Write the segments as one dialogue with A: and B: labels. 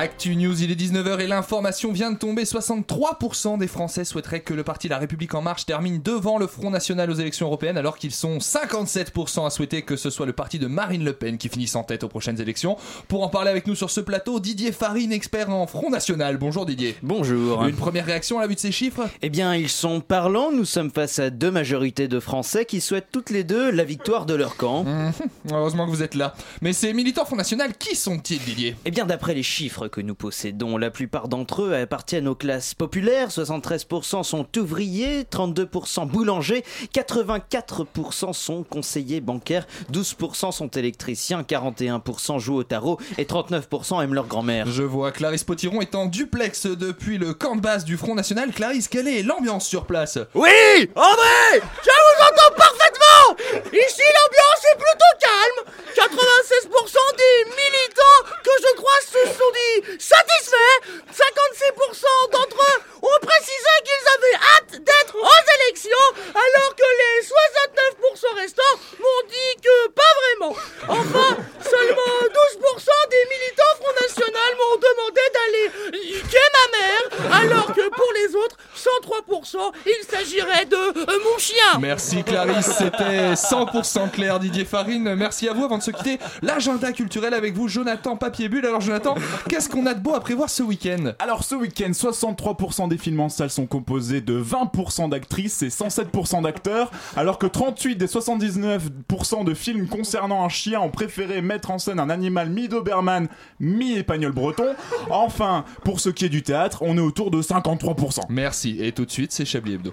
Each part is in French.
A: Actu News, il est 19h et l'information vient de tomber. 63% des Français souhaiteraient que le parti La République En Marche termine devant le Front National aux élections européennes, alors qu'ils sont 57% à souhaiter que ce soit le parti de Marine Le Pen qui finisse en tête aux prochaines élections. Pour en parler avec nous sur ce plateau, Didier Farine, expert en Front National. Bonjour Didier.
B: Bonjour.
A: Une première réaction à la vue de ces chiffres?
B: Eh bien, ils sont parlants. Nous sommes face à deux majorités de Français qui souhaitent toutes les deux la victoire de leur camp.
A: Mmh, heureusement que vous êtes là. Mais ces militants Front National, qui sont-ils, Didier?
B: Eh bien, d'après les chiffres que nous possédons. La plupart d'entre eux appartiennent aux classes populaires, 73% sont ouvriers, 32% boulangers, 84% sont conseillers bancaires, 12% sont électriciens, 41% jouent au tarot et 39% aiment leur grand-mère.
A: Je vois, Clarisse Potiron est en duplex depuis le camp de base du Front National. Clarisse, quelle est l'ambiance sur place?
C: Oui André Je vous entends parfaitement Ici l'ambiance est plutôt calme 96% des militants que je croise se sont dit satisfaits. 56% d'entre eux ont précisé qu'ils avaient hâte d'être aux élections, alors que les 69% restants m'ont dit que pas vraiment. Enfin, seulement 12% des militants Front National m'ont demandé d'aller niquer ma mère, alors que pour les autres, 103%, il s'agirait de mon chien.
A: Merci Clarisse, c'était 100% clair Didier Farine. Merci à vous avant de se quitter. L'agenda culturel avec vous, Jonathan Papier Bulle. Alors Jonathan, qu'est-ce qu'on a de beau à prévoir ce week-end?
D: Alors ce week-end, 63% des films en salle sont composés de 20% d'actrices et 107% d'acteurs, alors que 38 des 79% de films concernant un chien ont préféré mettre en scène un animal mi-Doberman, mi-épagnol breton. Enfin, pour ce qui est du théâtre, on est autour de 53%.
A: Merci, et tout de suite, c'est Chablis Hebdo.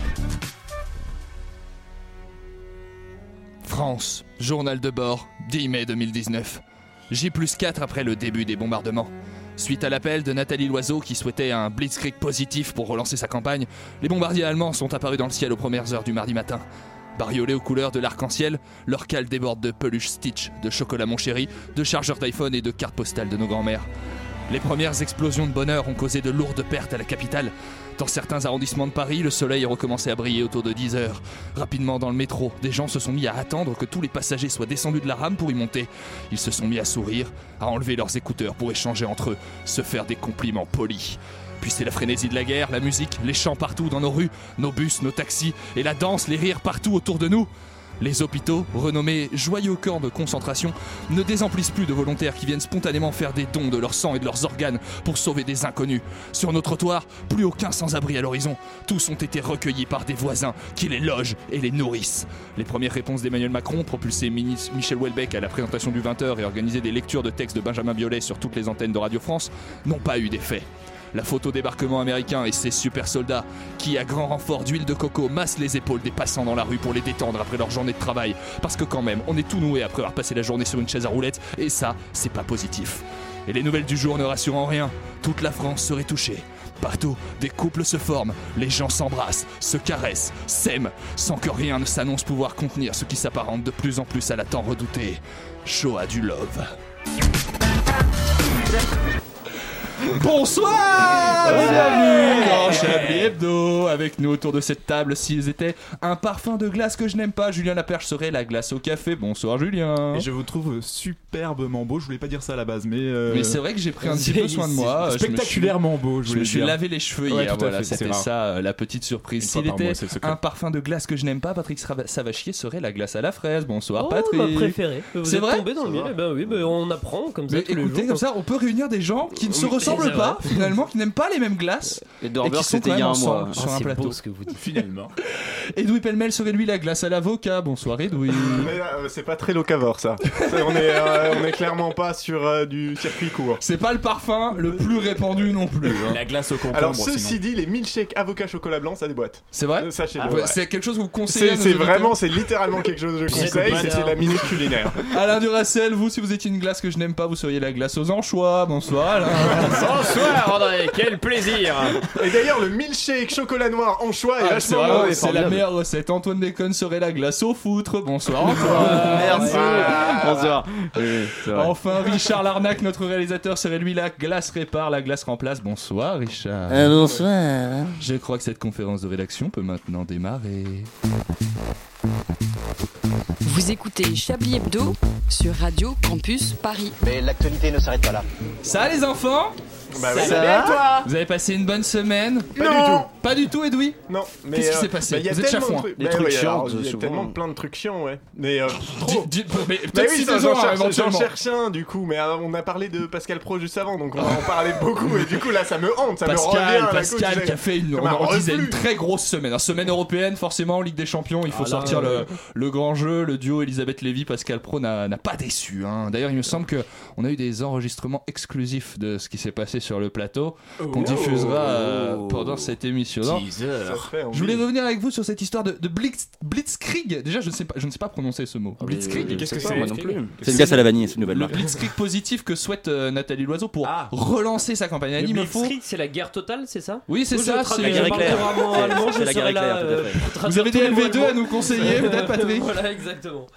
A: France, journal de bord, 10 mai 2019. J plus 4 après le début des bombardements. Suite à l'appel de Nathalie Loiseau qui souhaitait un blitzkrieg positif pour relancer sa campagne, les bombardiers allemands sont apparus dans le ciel aux premières heures du mardi matin. Bariolés aux couleurs de l'arc-en-ciel, leur cale déborde de peluches Stitch, de chocolat mon chéri, de chargeurs d'iPhone et de cartes postales de nos grands-mères. Les premières explosions de bonheur ont causé de lourdes pertes à la capitale. Dans certains arrondissements de Paris, le soleil a recommencé à briller autour de 10 heures. Rapidement dans le métro, des gens se sont mis à attendre que tous les passagers soient descendus de la rame pour y monter. Ils se sont mis à sourire, à enlever leurs écouteurs pour échanger entre eux, se faire des compliments polis. Puis c'est la frénésie de la guerre, la musique, les chants partout dans nos rues, nos bus, nos taxis, et la danse, les rires partout autour de nous. Les hôpitaux, renommés joyeux camps de concentration, ne désemplissent plus de volontaires qui viennent spontanément faire des dons de leur sang et de leurs organes pour sauver des inconnus. Sur nos trottoirs, plus aucun sans-abri à l'horizon. Tous ont été recueillis par des voisins qui les logent et les nourrissent. Les premières réponses d'Emmanuel Macron, propulsé Michel Houellebecq à la présentation du 20h et organisé des lectures de textes de Benjamin Biolay sur toutes les antennes de Radio France, n'ont pas eu d'effet la photo débarquement américain et ses super soldats qui, à grand renfort d'huile de coco, massent les épaules des passants dans la rue pour les détendre après leur journée de travail. Parce que quand même, on est tout noué après avoir passé la journée sur une chaise à roulettes, et ça, c'est pas positif. Et les nouvelles du jour ne rassurent en rien. Toute la France serait touchée. Partout, des couples se forment, les gens s'embrassent, se caressent, s'aiment, sans que rien ne s'annonce pouvoir contenir ce qui s'apparente de plus en plus à la tant redoutée Shoah du Love. Bonsoir Bienvenue dans Chablis Hebdo Avec nous autour de cette table, s'ils étaient un parfum de glace que je n'aime pas, Julien Laperche serait la glace au café. Bonsoir Julien
D: Et je vous trouve superbement beau, je voulais pas dire ça à la base, mais... euh,
A: Mais c'est vrai que j'ai pris un petit peu soin de moi. Je me suis-
D: Spectaculairement beau, je
A: Je
D: voulais
A: me suis
D: dire.
A: lavé les cheveux
D: Ouais,
A: hier,
D: tout à
A: voilà,
D: fait, c'est
A: c'était
D: rare.
A: ça euh, la petite surprise.
D: Une fois
A: S'il
D: par
A: était
D: mois, c'est le secret.
A: un parfum de glace que je n'aime pas, Patrick Savachier serait la glace à la fraise. Bonsoir
E: Oh,
A: Patrick.
E: ma préférée. Vous
A: C'est
E: êtes
A: vrai
E: tombé dans le mille. Eh ben oui, ben on apprend comme ça
A: Mais
E: tous les
A: écoutez,
E: jours.
A: comme ça, on peut réunir des gens qui ne se
E: Oui, c'est
A: pas,
E: vrai.
A: finalement, qui n'aiment pas les mêmes glaces.
B: Et
A: et qui sont
B: c'était
A: quand
B: il y a
A: même
B: mois.
A: ensemble sur
E: Ah,
A: un
E: c'est
A: plateau.
E: beau ce que vous dites.
D: Finalement.
A: Edoui Pellemel serait lui la glace à l'avocat. Bonsoir Edoui.
F: Mais euh, c'est pas très locavore ça. C'est- on, est, euh, on est clairement pas sur euh, du circuit court.
A: C'est pas le parfum le plus répandu non plus. hein.
D: La glace au concombre,
F: Alors
D: sinon.
F: ceci dit, les milkshakes avocat chocolat blanc, ça déboîte.
A: C'est vrai
F: Euh, Sachez-le.
A: Ouais,
F: ouais.
A: C'est quelque chose que vous conseillez
F: C'est vraiment, c'est littéralement quelque chose que je conseille,
E: le
F: c'est la minute culinaire.
A: Alain Duracel, vous, si vous étiez une glace que je n'aime pas, vous seriez la glace aux anchois. Bonsoir Alain.
G: Bonsoir André, quel plaisir
F: Et d'ailleurs, le milkshake chocolat noir en choix est
A: Ah,
F: vachement bon.
A: c'est la meilleure recette. Antoine Déconne serait la glace au foutre. Bonsoir Antoine.
B: Merci.
F: Ah.
B: Bonsoir. Oui.
A: Enfin, Richard Larnac, notre réalisateur, serait lui la glace répare, la glace remplace. Bonsoir Richard.
C: Euh, bonsoir.
A: Je crois que cette conférence de rédaction peut maintenant démarrer.
H: Vous écoutez Chablis Hebdo sur Radio Campus Paris.
I: Mais l'actualité ne s'arrête pas là.
A: Ça les enfants
F: Bah oui,
B: Ça
F: ça
B: va
F: va toi.
A: Vous avez passé une bonne semaine
F: Pas du tout.
A: Pas du tout Edoui?
F: Non, mais
A: Qu'est-ce qui
F: euh,
A: s'est passé
F: bah, Il y a
A: Vous êtes
F: tellement de
A: chafouin.
F: Il y a tellement plein de trucs chiants, ouais. Mais euh, trop.
A: Mais
F: Bah
A: peut-être si
F: j'en cherche, j'en
A: éventuellement.
F: cherche un du coup, mais euh, on a parlé de Pascal Pro juste avant, donc on va en parler beaucoup, et du coup là ça me hante, ça me revient
A: Pascal, qui a fait une, on, disait une très grosse semaine, une semaine européenne forcément, Ligue des Champions, il faut
E: Ah
A: sortir le, le grand jeu, le duo Elisabeth Lévy, Pascal Pro n'a pas déçu. hein. D'ailleurs, il me semble que on a eu des enregistrements exclusifs de ce qui s'est passé sur le plateau qu'on diffusera euh, pendant cette émission. Je voulais revenir avec vous sur cette histoire de, de Blitz- Blitzkrieg. Déjà, je ne sais pas, je ne sais pas prononcer ce mot. Blitzkrieg.
G: Qu'est-ce que c'est
B: pas, Moi non plus.
E: C'est
B: une glace à la vanille, c'est une nouvelle
A: Le. Blitzkrieg positif que souhaite euh, Nathalie Loiseau pour
E: Ah.
A: relancer sa campagne.
E: Le. Blitzkrieg, c'est la guerre totale, c'est ça
A: Oui, c'est ça. c'est-
B: La guerre éclair. C'est- la guerre
E: euh,
A: Vous avez des
E: les mots
A: LV2 à nous conseiller, peut-être Patrick
E: Voilà, exactement.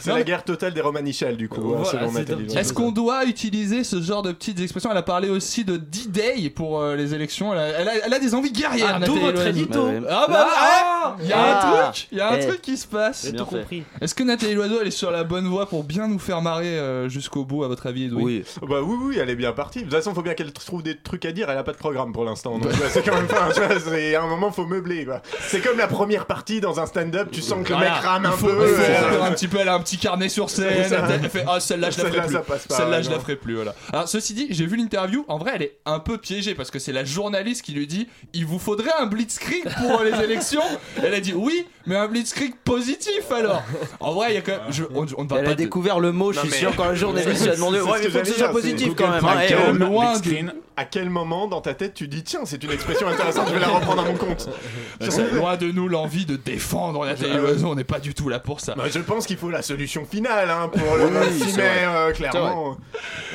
F: C'est la guerre totale des Romanichels du coup,
E: Voilà,
F: hein, selon Nathalie. Loiseau.
A: Est-ce qu'on doit utiliser ce genre de petites expressions? Elle a parlé aussi de D-Day pour euh, les élections. Elle a, elle a- elle a des envies guerrières.
E: Ah,
A: Nathalie
E: votre édito
B: ouais.
A: Ah bah
E: Ah
A: il y a
B: Ah.
A: un truc, il y a un
B: Eh.
A: truc qui se passe.
E: J'ai
B: Bien
E: tout
B: fait.
E: compris.
A: Est-ce que Nathalie Loiseau elle est sur la bonne voie pour bien nous faire marrer euh, jusqu'au bout à votre avis Edoui?
B: Oui.
F: Bah oui, oui, elle est bien partie. De toute façon, faut bien qu'elle trouve des trucs à dire. Elle a pas de programme pour l'instant. C'est quand même pas. c'est- à un moment, faut meubler. C'est comme la première partie dans un stand-up. Tu sens que le
A: Voilà.
F: mec rame un peu. euh,
A: un petit peu. Elle a un petit carnet sur scène. Elle fait ah celle-là je la ferai plus. Celle-là je la ferai plus. Voilà. Alors ceci dit, j'ai vu l'interview. En vrai, elle est un peu piégée parce que c'est la journaliste qui lui dit il vous faudrait un blitzkrieg pour les élections. Elle a dit oui, mais un blitzkrieg positif alors. En vrai, il y a quand même. je- on, on ne va
B: Elle
A: pas
B: a
A: de-
B: découvert le mot, je suis
F: mais-
B: sûr, quand la journaliste lui a demandé Ouais, il faut que ce soit positif quand même. Hein, euh,
A: loin de-.
F: À quel moment dans ta tête tu dis tiens c'est une expression intéressante je vais la reprendre à mon compte.
A: C'est loin de nous l'envie de défendre Nathalie Loiseau. On n'est pas du tout là pour ça.
F: Bah, je pense qu'il faut la solution finale hein, pour le 26
A: c'est
F: mai
A: vrai.
F: euh, clairement.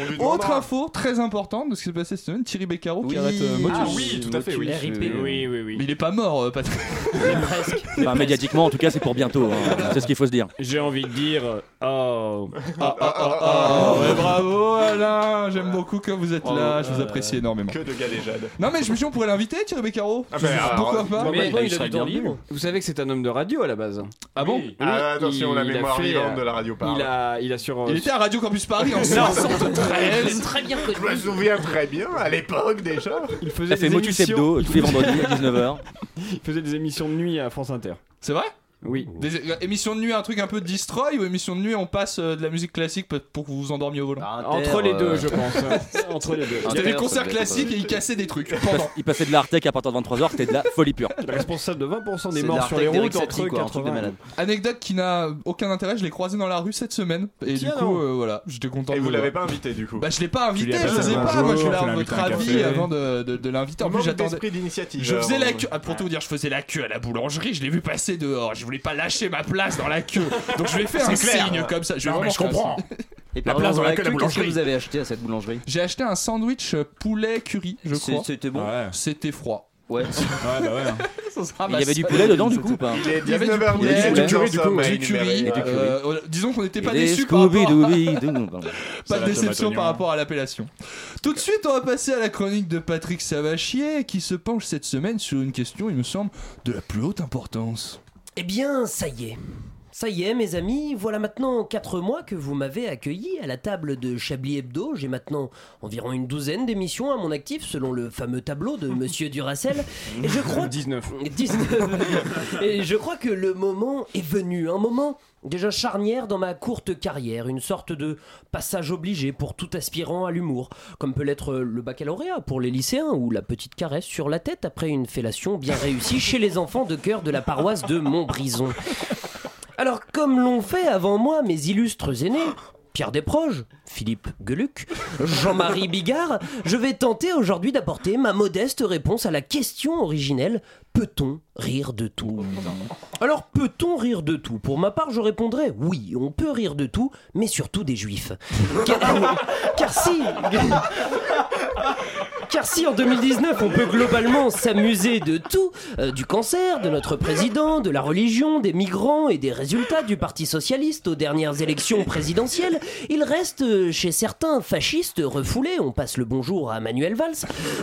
F: On lui
A: Autre info très importante de ce qui s'est passé cette semaine, Thierry Beccaro qui
B: Oui.
A: arrête euh, Motus.
F: Ah oui tout à fait oui.
E: RIP.
G: Oui, oui, oui.
A: Mais il est pas mort, euh, Patrick.
E: presque.
B: Enfin, en tout cas, c'est pour bientôt. hein. C'est ce qu'il faut se dire.
G: J'ai envie de dire. Oh.
A: Ah, ah, ah, ah, ouais, bravo Alain, j'aime beaucoup que vous êtes là, je vous apprécie énormément.
F: Que de galéjade.
A: Non mais je me suis dit on pourrait l'inviter Thierry Beccaro.
F: Ah, alors,
A: Pourquoi pas
E: Mais
G: Mais
E: maintenant,
G: il
E: il a
G: serait
E: du temps
G: bien
E: libre.
G: Vous savez que c'est un homme de radio à la base.
A: Ah bon
F: Ah, attention la mémoire vivante
G: euh,
F: de la radio parle.
G: Il a, il a sur. euh,
A: Il était à Radio Campus Paris en 73.
E: Très bien
F: Je me
E: connu.
F: souviens très bien à l'époque déjà.
G: il faisait
B: Ça fait
G: des
B: Motus
G: émissions-
B: Hebdo tous les vendredis à 19h.
G: Il faisait des émissions de nuit à France Inter.
A: C'est vrai?
G: Oui.
A: Des euh, émissions de nuit, un truc un peu destroy ou émissions de nuit on passe euh, de la musique classique pour que vous vous endormiez au volant?
G: Entre les deux, je pense. Entre les deux.
A: C'était des concerts classiques et ils cassaient des trucs
B: Il passe- Il passait de l'Artec à partir de 23h, c'était de la folie pure.
G: Il responsable de 20% des morts sur les routes entre
B: quoi, un truc de
G: 80.
B: malade.
A: Anecdote qui n'a aucun intérêt, je l'ai croisé dans la rue cette semaine et
G: Tiens
A: du coup euh, voilà, j'étais content
F: Et
A: de
F: vous l'avez pas invité du coup.
A: Bah je l'ai pas invité, je sais pas, moi je avoir
D: l'invites
A: votre avis avant de, l'inviter. En plus j'attendais. Je faisais
F: euh,
A: la queue, ah, pour tout vous dire, je faisais la queue à la boulangerie, je l'ai vu passer dehors, je voulais pas lâcher ma place dans la queue. Donc je ai fait un
F: clair.
A: signe comme ça. Je vais
D: Non, mais
A: vraiment
D: je
A: faire un
D: comprends.
B: Et
D: La place dans la queue de la
B: Qu'est-ce que
D: boulangerie.
B: vous avez acheté à cette boulangerie?
A: J'ai acheté un sandwich euh, poulet curry, je crois.
B: C'était bon
D: Ouais.
A: C'était froid.
B: Ouais.
D: Bah
B: Il y avait du poulet dedans du coup ou pas?
F: Il est
A: Il y avait du
F: 19h10,
A: poulet,
F: tu
B: du
F: nous
B: curry, du coup,
A: du curry.
B: Curry.
A: euh, disons qu'on n'était pas déçus par. Pas de déception par
D: oignon.
A: rapport à l'appellation. Tout de suite, on va passer à la chronique de Patrick Savachier qui se penche cette semaine sur une question, il me semble, de la plus haute importance.
E: Eh bien, ça y est. Ça y est, mes amis, voilà maintenant 4 mois que vous m'avez accueilli à la table de Chablis Hebdo. J'ai maintenant environ une douzaine d'émissions à mon actif, selon le fameux tableau de Monsieur Duracel. Et je crois
G: 19.
E: 19. Et je crois que le moment est venu, un moment déjà charnière dans ma courte carrière, une sorte de passage obligé pour tout aspirant à l'humour, comme peut l'être le baccalauréat pour les lycéens ou la petite caresse sur la tête après une fellation bien réussie chez les enfants de cœur de la paroisse de Montbrison. Alors, comme l'ont fait avant moi mes illustres aînés, Pierre Desproges, Philippe Geluc, Jean-Marie Bigard, je vais tenter aujourd'hui d'apporter ma modeste réponse à la question originelle peut-on rire de tout? Alors, peut-on rire de tout? Pour ma part, je répondrais oui, on peut rire de tout, mais surtout des juifs. Car si Car si en 2019 on peut globalement s'amuser de tout, euh, du cancer, de notre président, de la religion, des migrants et des résultats du Parti socialiste aux dernières élections présidentielles, il reste euh, chez certains fascistes refoulés, on passe le bonjour à Manuel Valls,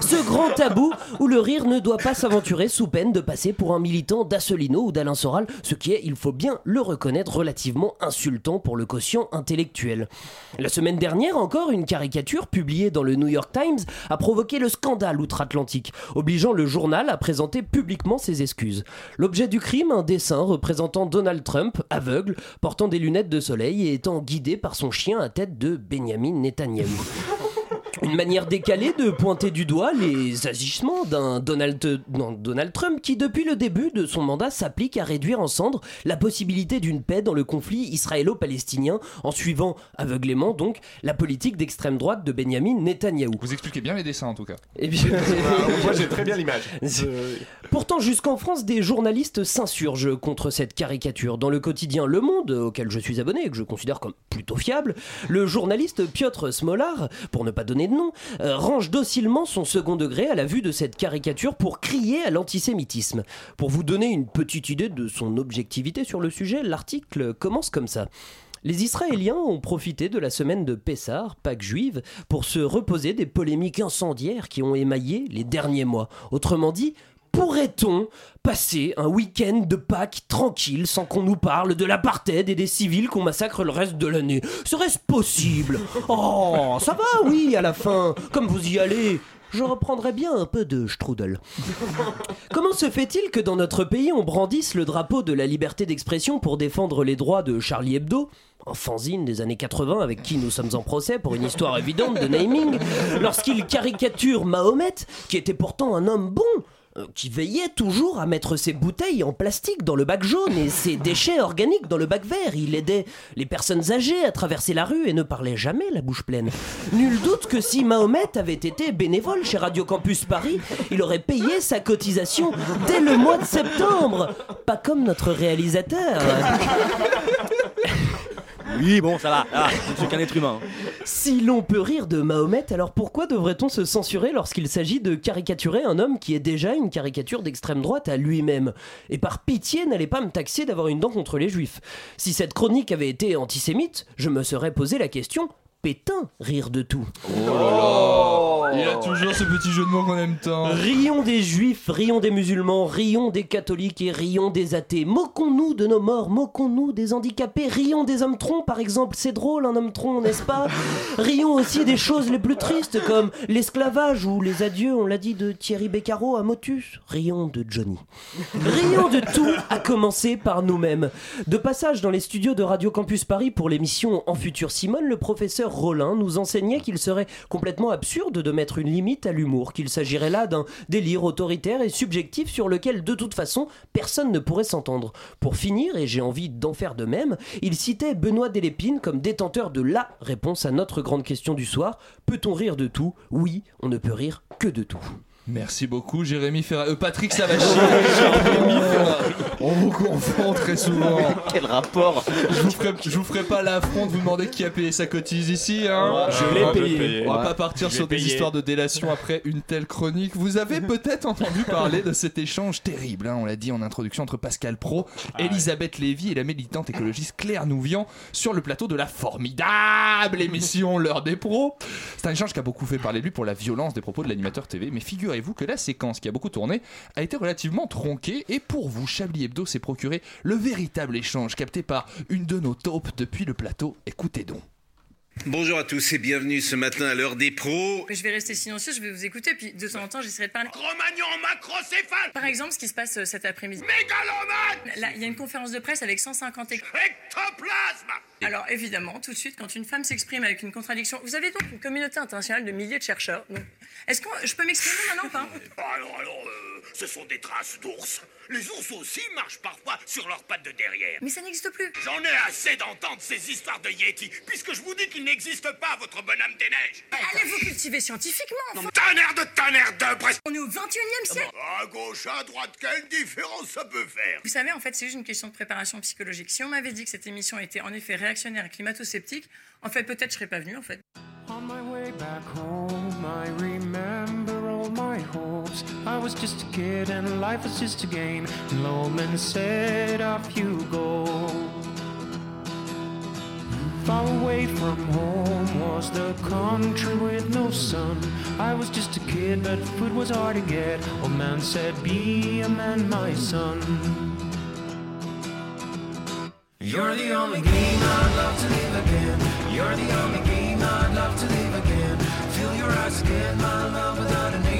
E: ce grand tabou où le rire ne doit pas s'aventurer sous peine de passer pour un militant d'Asselineau ou d'Alain Soral, ce qui est, il faut bien le reconnaître, relativement insultant pour le quotient intellectuel. La semaine dernière encore, une caricature publiée dans le New York Times a provoqué le scandale outre-Atlantique, obligeant le journal à présenter publiquement ses excuses. L'objet du crime, un dessin représentant Donald Trump, aveugle, portant des lunettes de soleil et étant guidé par son chien à tête de Benjamin Netanyahu. Une manière décalée de pointer du doigt les agissements d'un Donald, non, Donald Trump qui, depuis le début de son mandat, s'applique à réduire en cendres la possibilité d'une paix dans le conflit israélo-palestinien en suivant aveuglément donc la politique d'extrême droite de Benjamin Netanyahou.
A: Vous expliquez bien les dessins en tout cas.
E: Eh bien-
F: Moi j'ai très bien l'image.
E: Pourtant, jusqu'en France, des journalistes s'insurgent contre cette caricature. Dans le quotidien Le Monde, auquel je suis abonné et que je considère comme plutôt fiable, le journaliste Piotr Smolar, pour ne pas donner de nom, euh, range docilement son second degré à la vue de cette caricature pour crier à l'antisémitisme. Pour vous donner une petite idée de son objectivité sur le sujet, l'article commence comme ça. Les Israéliens ont profité de la semaine de Pessah, Pâques juive, pour se reposer des polémiques incendiaires qui ont émaillé les derniers mois. Autrement dit, pourrait-on passer un week-end de Pâques tranquille sans qu'on nous parle de l'apartheid et des civils qu'on massacre le reste de l'année? Serait-ce possible? Oh, ça va, oui, à la fin, comme vous y allez. Je reprendrai bien un peu de strudel. Comment se fait-il que dans notre pays on brandisse le drapeau de la liberté d'expression pour défendre les droits de Charlie Hebdo? Un fanzine des années 80 avec qui nous sommes en procès pour une histoire évidente de naming, lorsqu'il caricature Mahomet, qui était pourtant un homme bon, qui veillait toujours à mettre ses bouteilles en plastique dans le bac jaune et ses déchets organiques dans le bac vert. Il aidait les personnes âgées à traverser la rue et ne parlait jamais la bouche pleine. Nul doute que si Mahomet avait été bénévole chez Radio Campus Paris, il aurait payé sa cotisation dès le mois de septembre. Pas comme notre réalisateur.
J: Oui, bon, ça va. Je suis qu'un être humain.
E: Si l'on peut rire de Mahomet, alors pourquoi devrait-on se censurer lorsqu'il s'agit de caricaturer un homme qui est déjà une caricature d'extrême droite à lui-même? Et par pitié, n'allez pas me taxer d'avoir une dent contre les juifs. Si cette chronique avait été antisémite, je me serais posé la question Pétain, rire de tout.
A: Il a toujours ce petit jeu de mots qu'on aime tant.
E: Rions des juifs, rions des musulmans, rions des catholiques et rions des athées. Moquons-nous de nos morts, moquons-nous des handicapés, rions des hommes troncs par exemple. C'est drôle un homme tronc, n'est-ce pas? Rions aussi des choses les plus tristes comme l'esclavage ou les adieux, on l'a dit, de Thierry Beccaro à Motus. Rions de Johnny. Rions de tout, à commencer par nous-mêmes. De passage dans les studios de Radio Campus Paris pour l'émission En Futur Simone, le professeur Rollin nous enseignait qu'il serait complètement absurde de mettre une limite à l'humour, qu'il s'agirait là d'un délire autoritaire et subjectif sur lequel de toute façon personne ne pourrait s'entendre. Pour finir, et j'ai envie d'en faire de même, il citait Benoît Delépine comme détenteur de la réponse à notre grande question du soir. Peut-on rire de tout? Oui, on ne peut rire que de tout.
A: Merci beaucoup, Jérémy Ferrari. Euh, Patrick Savachi. Jérémy Ferrari. On vous confond très souvent.
B: Quel rapport
A: Je vous ferai, je vous ferai pas l'affront de vous demander qui a payé sa cotise ici. Hein.
G: Je l'ai payé.
A: On va
G: Ouais.
A: pas partir sur des
G: payé.
A: histoires de délation après une telle chronique. Vous avez peut-être entendu parler de cet échange terrible, hein, on l'a dit en introduction, entre Pascal Pro, Elisabeth Lévy et la militante écologiste Claire Nouvian sur le plateau de la formidable émission L'heure des pros. C'est un échange qui a beaucoup fait parler de lui pour la violence des propos de l'animateur TV, mais figurez-vous que la séquence qui a beaucoup tourné a été relativement tronquée et pour vous, Chablis Hebdo s'est procuré le véritable échange capté par une de nos taupes depuis le plateau. Écoutez donc.
K: Bonjour à tous et bienvenue ce matin à l'heure des pros.
L: Je vais rester silencieux, je vais vous écouter, puis de temps en temps, j'essaierai de parler.
K: Cro-Magnon macrocéphale
L: Par exemple, ce qui se passe euh, cet après-midi.
K: Mégalomane
L: Là, il y a une conférence de presse avec 150 éc-
K: Ectoplasme
L: Alors, évidemment, tout de suite, quand une femme s'exprime avec une contradiction, vous avez donc une communauté internationale de milliers de chercheurs. Donc, est-ce que je peux m'exprimer maintenant ou pas?
K: Alors, alors, euh, ce sont des traces d'ours. Les ours aussi marchent parfois sur leurs pattes de derrière.
L: Mais ça n'existe plus.
K: J'en ai assez d'entendre ces histoires de Yeti, puisque je vous dis qu'il n'existe pas, votre bonhomme des neiges.
L: Allez vous cultiver scientifiquement. enfin.
K: Tonnerre de tonnerre de presque.
L: On est au 21e siècle.
K: À gauche, à droite, quelle différence ça peut faire?
L: Vous savez, en fait, c'est juste une question de préparation psychologique. Si on m'avait dit que cette émission était en effet réactionnaire et climato-sceptique, en fait, peut-être je serais pas venu, en fait.
M: On my way back home, I remember hopes. I was just a kid and life was just a game. And Lowman said, Off you go. Far away from home was the country with no sun. I was just a kid, but food was hard to get. Old man said, Be a man, my son. You're the only game I'd love to live again. You're the only game I'd love to live again. Feel your eyes again, my love, without a name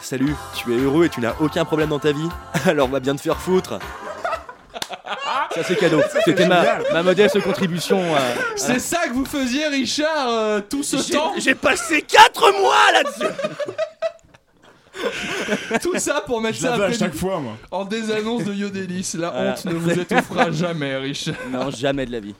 J: Salut, tu es heureux et tu n'as aucun problème dans ta vie. Alors va bien te faire foutre. Ça c'est cadeau, c'était ma, ma modeste contribution à...
A: C'est ça que vous faisiez, Richard, euh, tout ce temps
J: j'ai passé 4 mois là-dessus
A: Tout ça pour mettre
D: Je
A: ça
D: à chaque
A: du-
D: fois, moi.
A: en désannonce de Yodelis. La
J: Voilà.
A: honte ne vous étouffera jamais, Richard.
J: Non, jamais de la vie.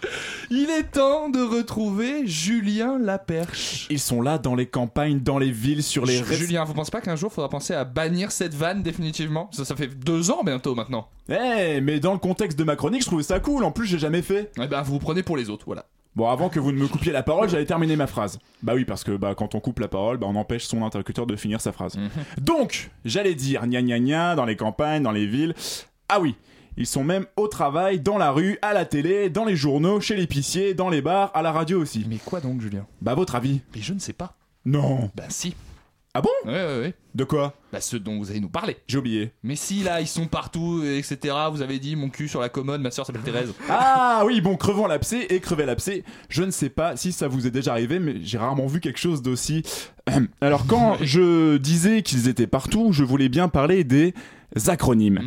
A: Il est temps de retrouver Julien Laperche.
D: Ils sont là dans les campagnes, dans les villes, sur les restes-
A: Julien, vous pensez pas qu'un jour faudra penser à bannir cette vanne définitivement? Ça, ça fait deux ans bientôt maintenant.
D: Eh, mais dans le contexte de ma chronique, je trouvais ça cool. En plus, j'ai jamais fait.
A: Eh ben, vous vous prenez pour les autres, voilà.
D: Bon, avant que vous ne me coupiez la parole, j'allais terminer ma phrase. Bah oui, parce que bah, quand on coupe la parole, bah, on empêche son interlocuteur de finir sa phrase. Donc, j'allais dire gna gna gna dans les campagnes, dans les villes. Ah oui, ils sont même au travail, dans la rue, à la télé, dans les journaux, chez l'épicier, dans les bars, à la radio aussi.
A: Mais quoi donc, Julien?
D: Bah, votre avis?
A: Mais je ne sais pas.
D: Non.
A: Bah si.
D: Ah bon
A: Ouais, ouais, ouais.
D: De quoi
A: Bah ceux dont vous allez nous parler.
D: J'ai oublié.
A: Mais si là, ils sont partout, etc. Vous avez dit mon cul sur la commode, ma soeur s'appelle Thérèse.
D: Ah oui, bon, crevant l'abcès et crever l'abcès. Je ne sais pas si ça vous est déjà arrivé, mais j'ai rarement vu quelque chose d'aussi. Alors, quand je disais qu'ils étaient partout, je voulais bien parler des acronymes.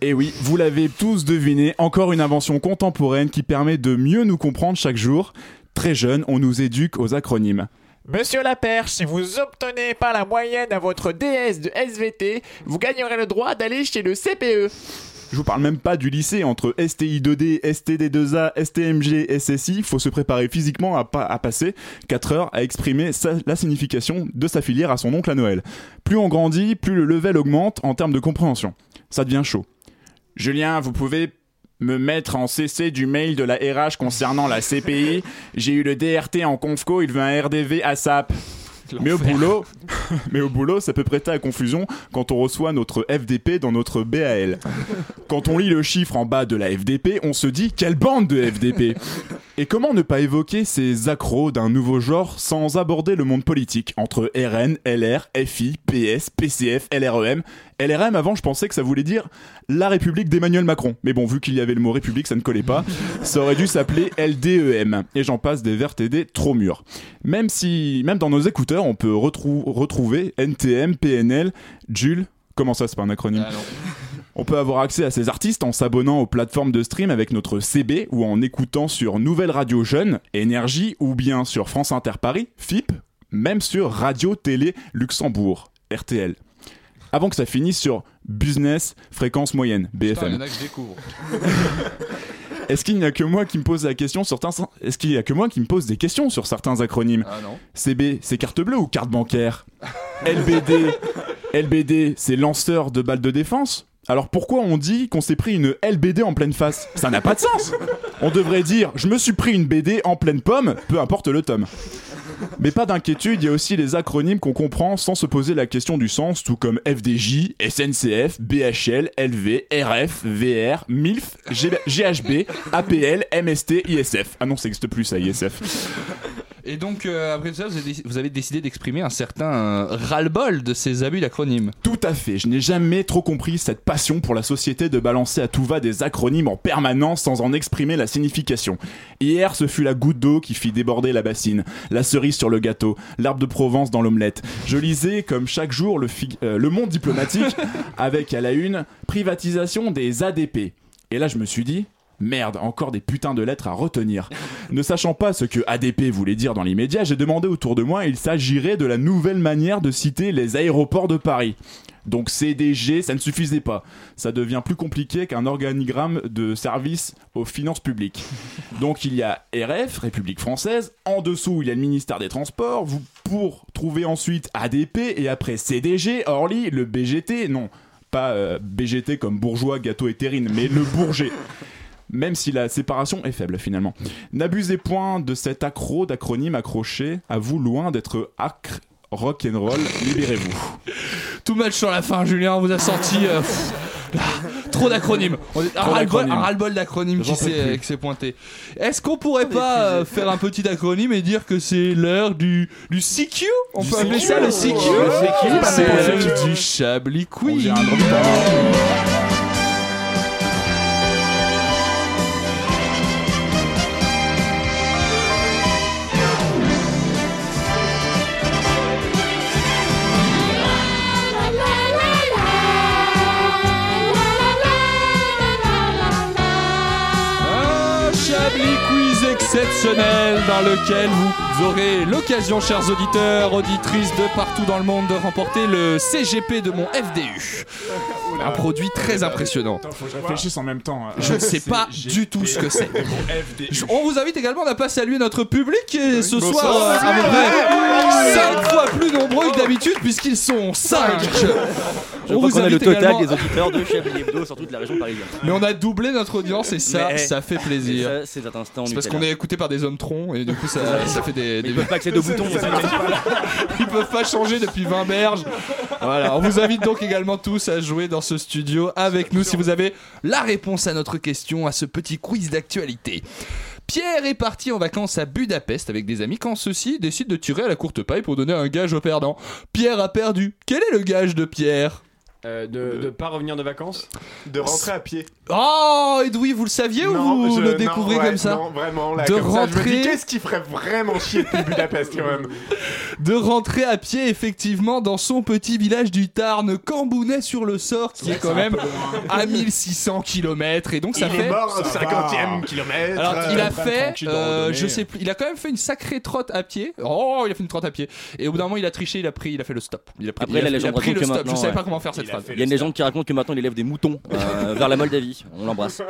D: Et oui, vous l'avez tous deviné, encore une invention contemporaine qui permet de mieux nous comprendre chaque jour. Très jeune, on nous éduque aux acronymes.
N: Monsieur Laperche, si vous obtenez pas la moyenne à votre DS de SVT, vous gagnerez le droit d'aller chez le. CPE.
D: Je vous parle même pas du lycée entre STI2D, STD2A, STMG, SSI. Faut se préparer physiquement à, pa- à passer 4 heures à exprimer sa- la signification de sa filière à son oncle à Noël. Plus on grandit, plus le level augmente en termes de compréhension. Ça devient chaud. Julien, vous pouvez me mettre en CC du mail de la RH concernant la CPI. J'ai eu le DRT en confco, il veut un RDV à SAP. Mais au boulot, mais au boulot, ça peut prêter à confusion quand on reçoit notre FDP dans notre BAL. Quand on lit le chiffre en bas de la FDP, on se dit quelle bande de FDP Et comment ne pas évoquer ces accros d'un nouveau genre sans aborder le monde politique entre RN, LR, FI, PS, PCF, LREM LRM, avant, je pensais que ça voulait dire la République d'Emmanuel Macron. Mais bon, vu qu'il y avait le mot République, ça ne collait pas. Ça aurait dû s'appeler LDEM. Et j'en passe des vertes et des trop mûres. Même si, même dans nos écouteurs, on peut retrou- retrouver NTM, PNL, Jules. Comment ça, c'est pas un acronyme On peut avoir accès à ces artistes en s'abonnant aux plateformes de stream avec notre CB ou en écoutant sur Nouvelle Radio Jeune, Énergie ou bien sur France Inter Paris, FIP, même sur Radio Télé Luxembourg, RTL. Avant que ça finisse sur Business Fréquence Moyenne,
A: Putain, il y
D: BFM.
A: en a que je découvre.
D: Est-ce qu'il n'y a que moi qui me pose la question sur certains... Est-ce qu'il y a que moi qui me pose des questions sur certains acronymes?
A: Ah non.
D: CB, c'est carte bleue ou carte bancaire? LBD, LBD, c'est lanceur de balles de défense? Alors pourquoi on dit qu'on s'est pris une LBD en pleine face? Ça n'a pas de sens On devrait dire je me suis pris une BD en pleine pomme, peu importe le tome. Mais pas d'inquiétude, il y a aussi les acronymes qu'on comprend sans se poser la question du sens, tout comme FDJ, SNCF, BHL, LV, RF, VR, MILF, GHB, APL, MST, ISF. Ah non, ça n'existe plus ça, ISF.
A: Et donc, euh, après ça, vous avez, déc- vous avez décidé d'exprimer un certain euh, ras-le-bol de ces abus d'acronymes.
D: Tout à fait, je n'ai jamais trop compris cette passion pour la société de balancer à tout va des acronymes en permanence sans en exprimer la signification. Hier, ce fut la goutte d'eau qui fit déborder la bassine, la cerise sur le gâteau, l'arbre de Provence dans l'omelette. Je lisais, comme chaque jour, le, euh, le monde diplomatique, avec à la une, privatisation des ADP. Et là, je me suis dit, Merde, encore des putains de lettres à retenir. Ne sachant pas ce que ADP voulait dire dans l'immédiat, j'ai demandé autour de moi il s'agirait de la nouvelle manière de citer les aéroports de Paris. Donc CDG, ça ne suffisait pas. Ça devient plus compliqué qu'un organigramme de service aux finances publiques. Donc il y a RF, République française, en dessous il y a le ministère des Transports, vous pour trouver ensuite ADP et après CDG, Orly, le BGT, non, pas euh, BGT comme bourgeois, gâteau et terrine, mais le bourget même si la séparation est faible finalement. N'abusez point de cet accro d'acronyme accroché, à vous loin d'être acre, rock'n'roll, libérez-vous.
A: Tout match sur la fin, Julien, on vous a senti. euh, pff, trop d'acronymes. On est- Un
D: Trop
A: ras-le-bol
D: d'acronymes.
A: un ras-le-bol d'acronymes qui s'est
D: plus.
A: qui s'est pointé. Est-ce qu'on pourrait pas euh, faire un petit acronyme et dire que c'est l'heure du, du CQ On
D: Du
A: peut appeler
D: CQ.
A: ça le CQ
D: Le CQ,
A: C'est l'heure du Chablis Quiz. Exceptionnel dans lequel vous aurez l'occasion, chers auditeurs, auditrices de partout dans le monde, de remporter le CGP de mon FDU. Un produit très impressionnant.
D: Attends, faut que je réfléchisse en même temps. hein.
A: Je ne sais pas du tout ce que c'est. On vous invite également à pas saluer notre public et ce soir euh, à peu près 5 fois plus nombreux que d'habitude puisqu'ils sont 5.
J: Je crois qu'on a le total des auditeurs de Chablis Hebdo sur toute la région parisienne.
A: Mais on a doublé notre audience et ça,
J: Mais-
A: ça fait plaisir.
J: C'est
A: parce qu'on est écouté par des hommes troncs et du coup ça, ça fait des. Des-
J: ils peuvent pas accéder aux boutons.
A: Ils peuvent pas changer depuis 20 berges. Voilà, on vous invite donc également tous à jouer dans ce studio avec nous si vous avez la réponse à notre question, à ce petit quiz d'actualité. Pierre est parti en vacances à Budapest avec des amis quand ceux-ci décident de tirer à la courte paille pour donner un gage au perdant. Pierre a perdu. Quel est le gage de Pierre?
G: Euh, de, de pas revenir de vacances
F: De rentrer à pied.
A: Oh, Edoui, vous le saviez ou vous
F: je-
A: le
F: non,
A: découvrez
F: ouais,
A: comme ça
F: Non, vraiment, là,
A: De
F: comme ça, je me
A: rentrer-
F: dis, qu'est-ce qui ferait vraiment chier depuis Budapest, quand même
A: de rentrer à pied effectivement dans son petit village du Tarn, Cambounet-sur-le-Sort, qui est quand même à 1600 km et donc ça
F: Il
A: fait.
F: est mort au
D: Ça
F: 50e
D: va.
F: kilomètre.
A: Alors il a fait,
D: tranquille de
A: euh,
D: randonnée.
A: je sais plus, il a quand même fait une sacrée trotte à pied. Oh, il a fait une trotte à pied. Et au bout d'un moment, il a triché, il a pris, il a fait le stop. Il a pris,
J: Après,
A: il a,
J: la
A: il a
J: légende
A: pris le
J: que
A: stop. Je
J: maintenant,
A: savais
J: ouais.
A: pas comment faire cette
F: Il
J: y a une légende qui raconte que maintenant il élève des moutons euh, vers la Moldavie. On l'embrasse.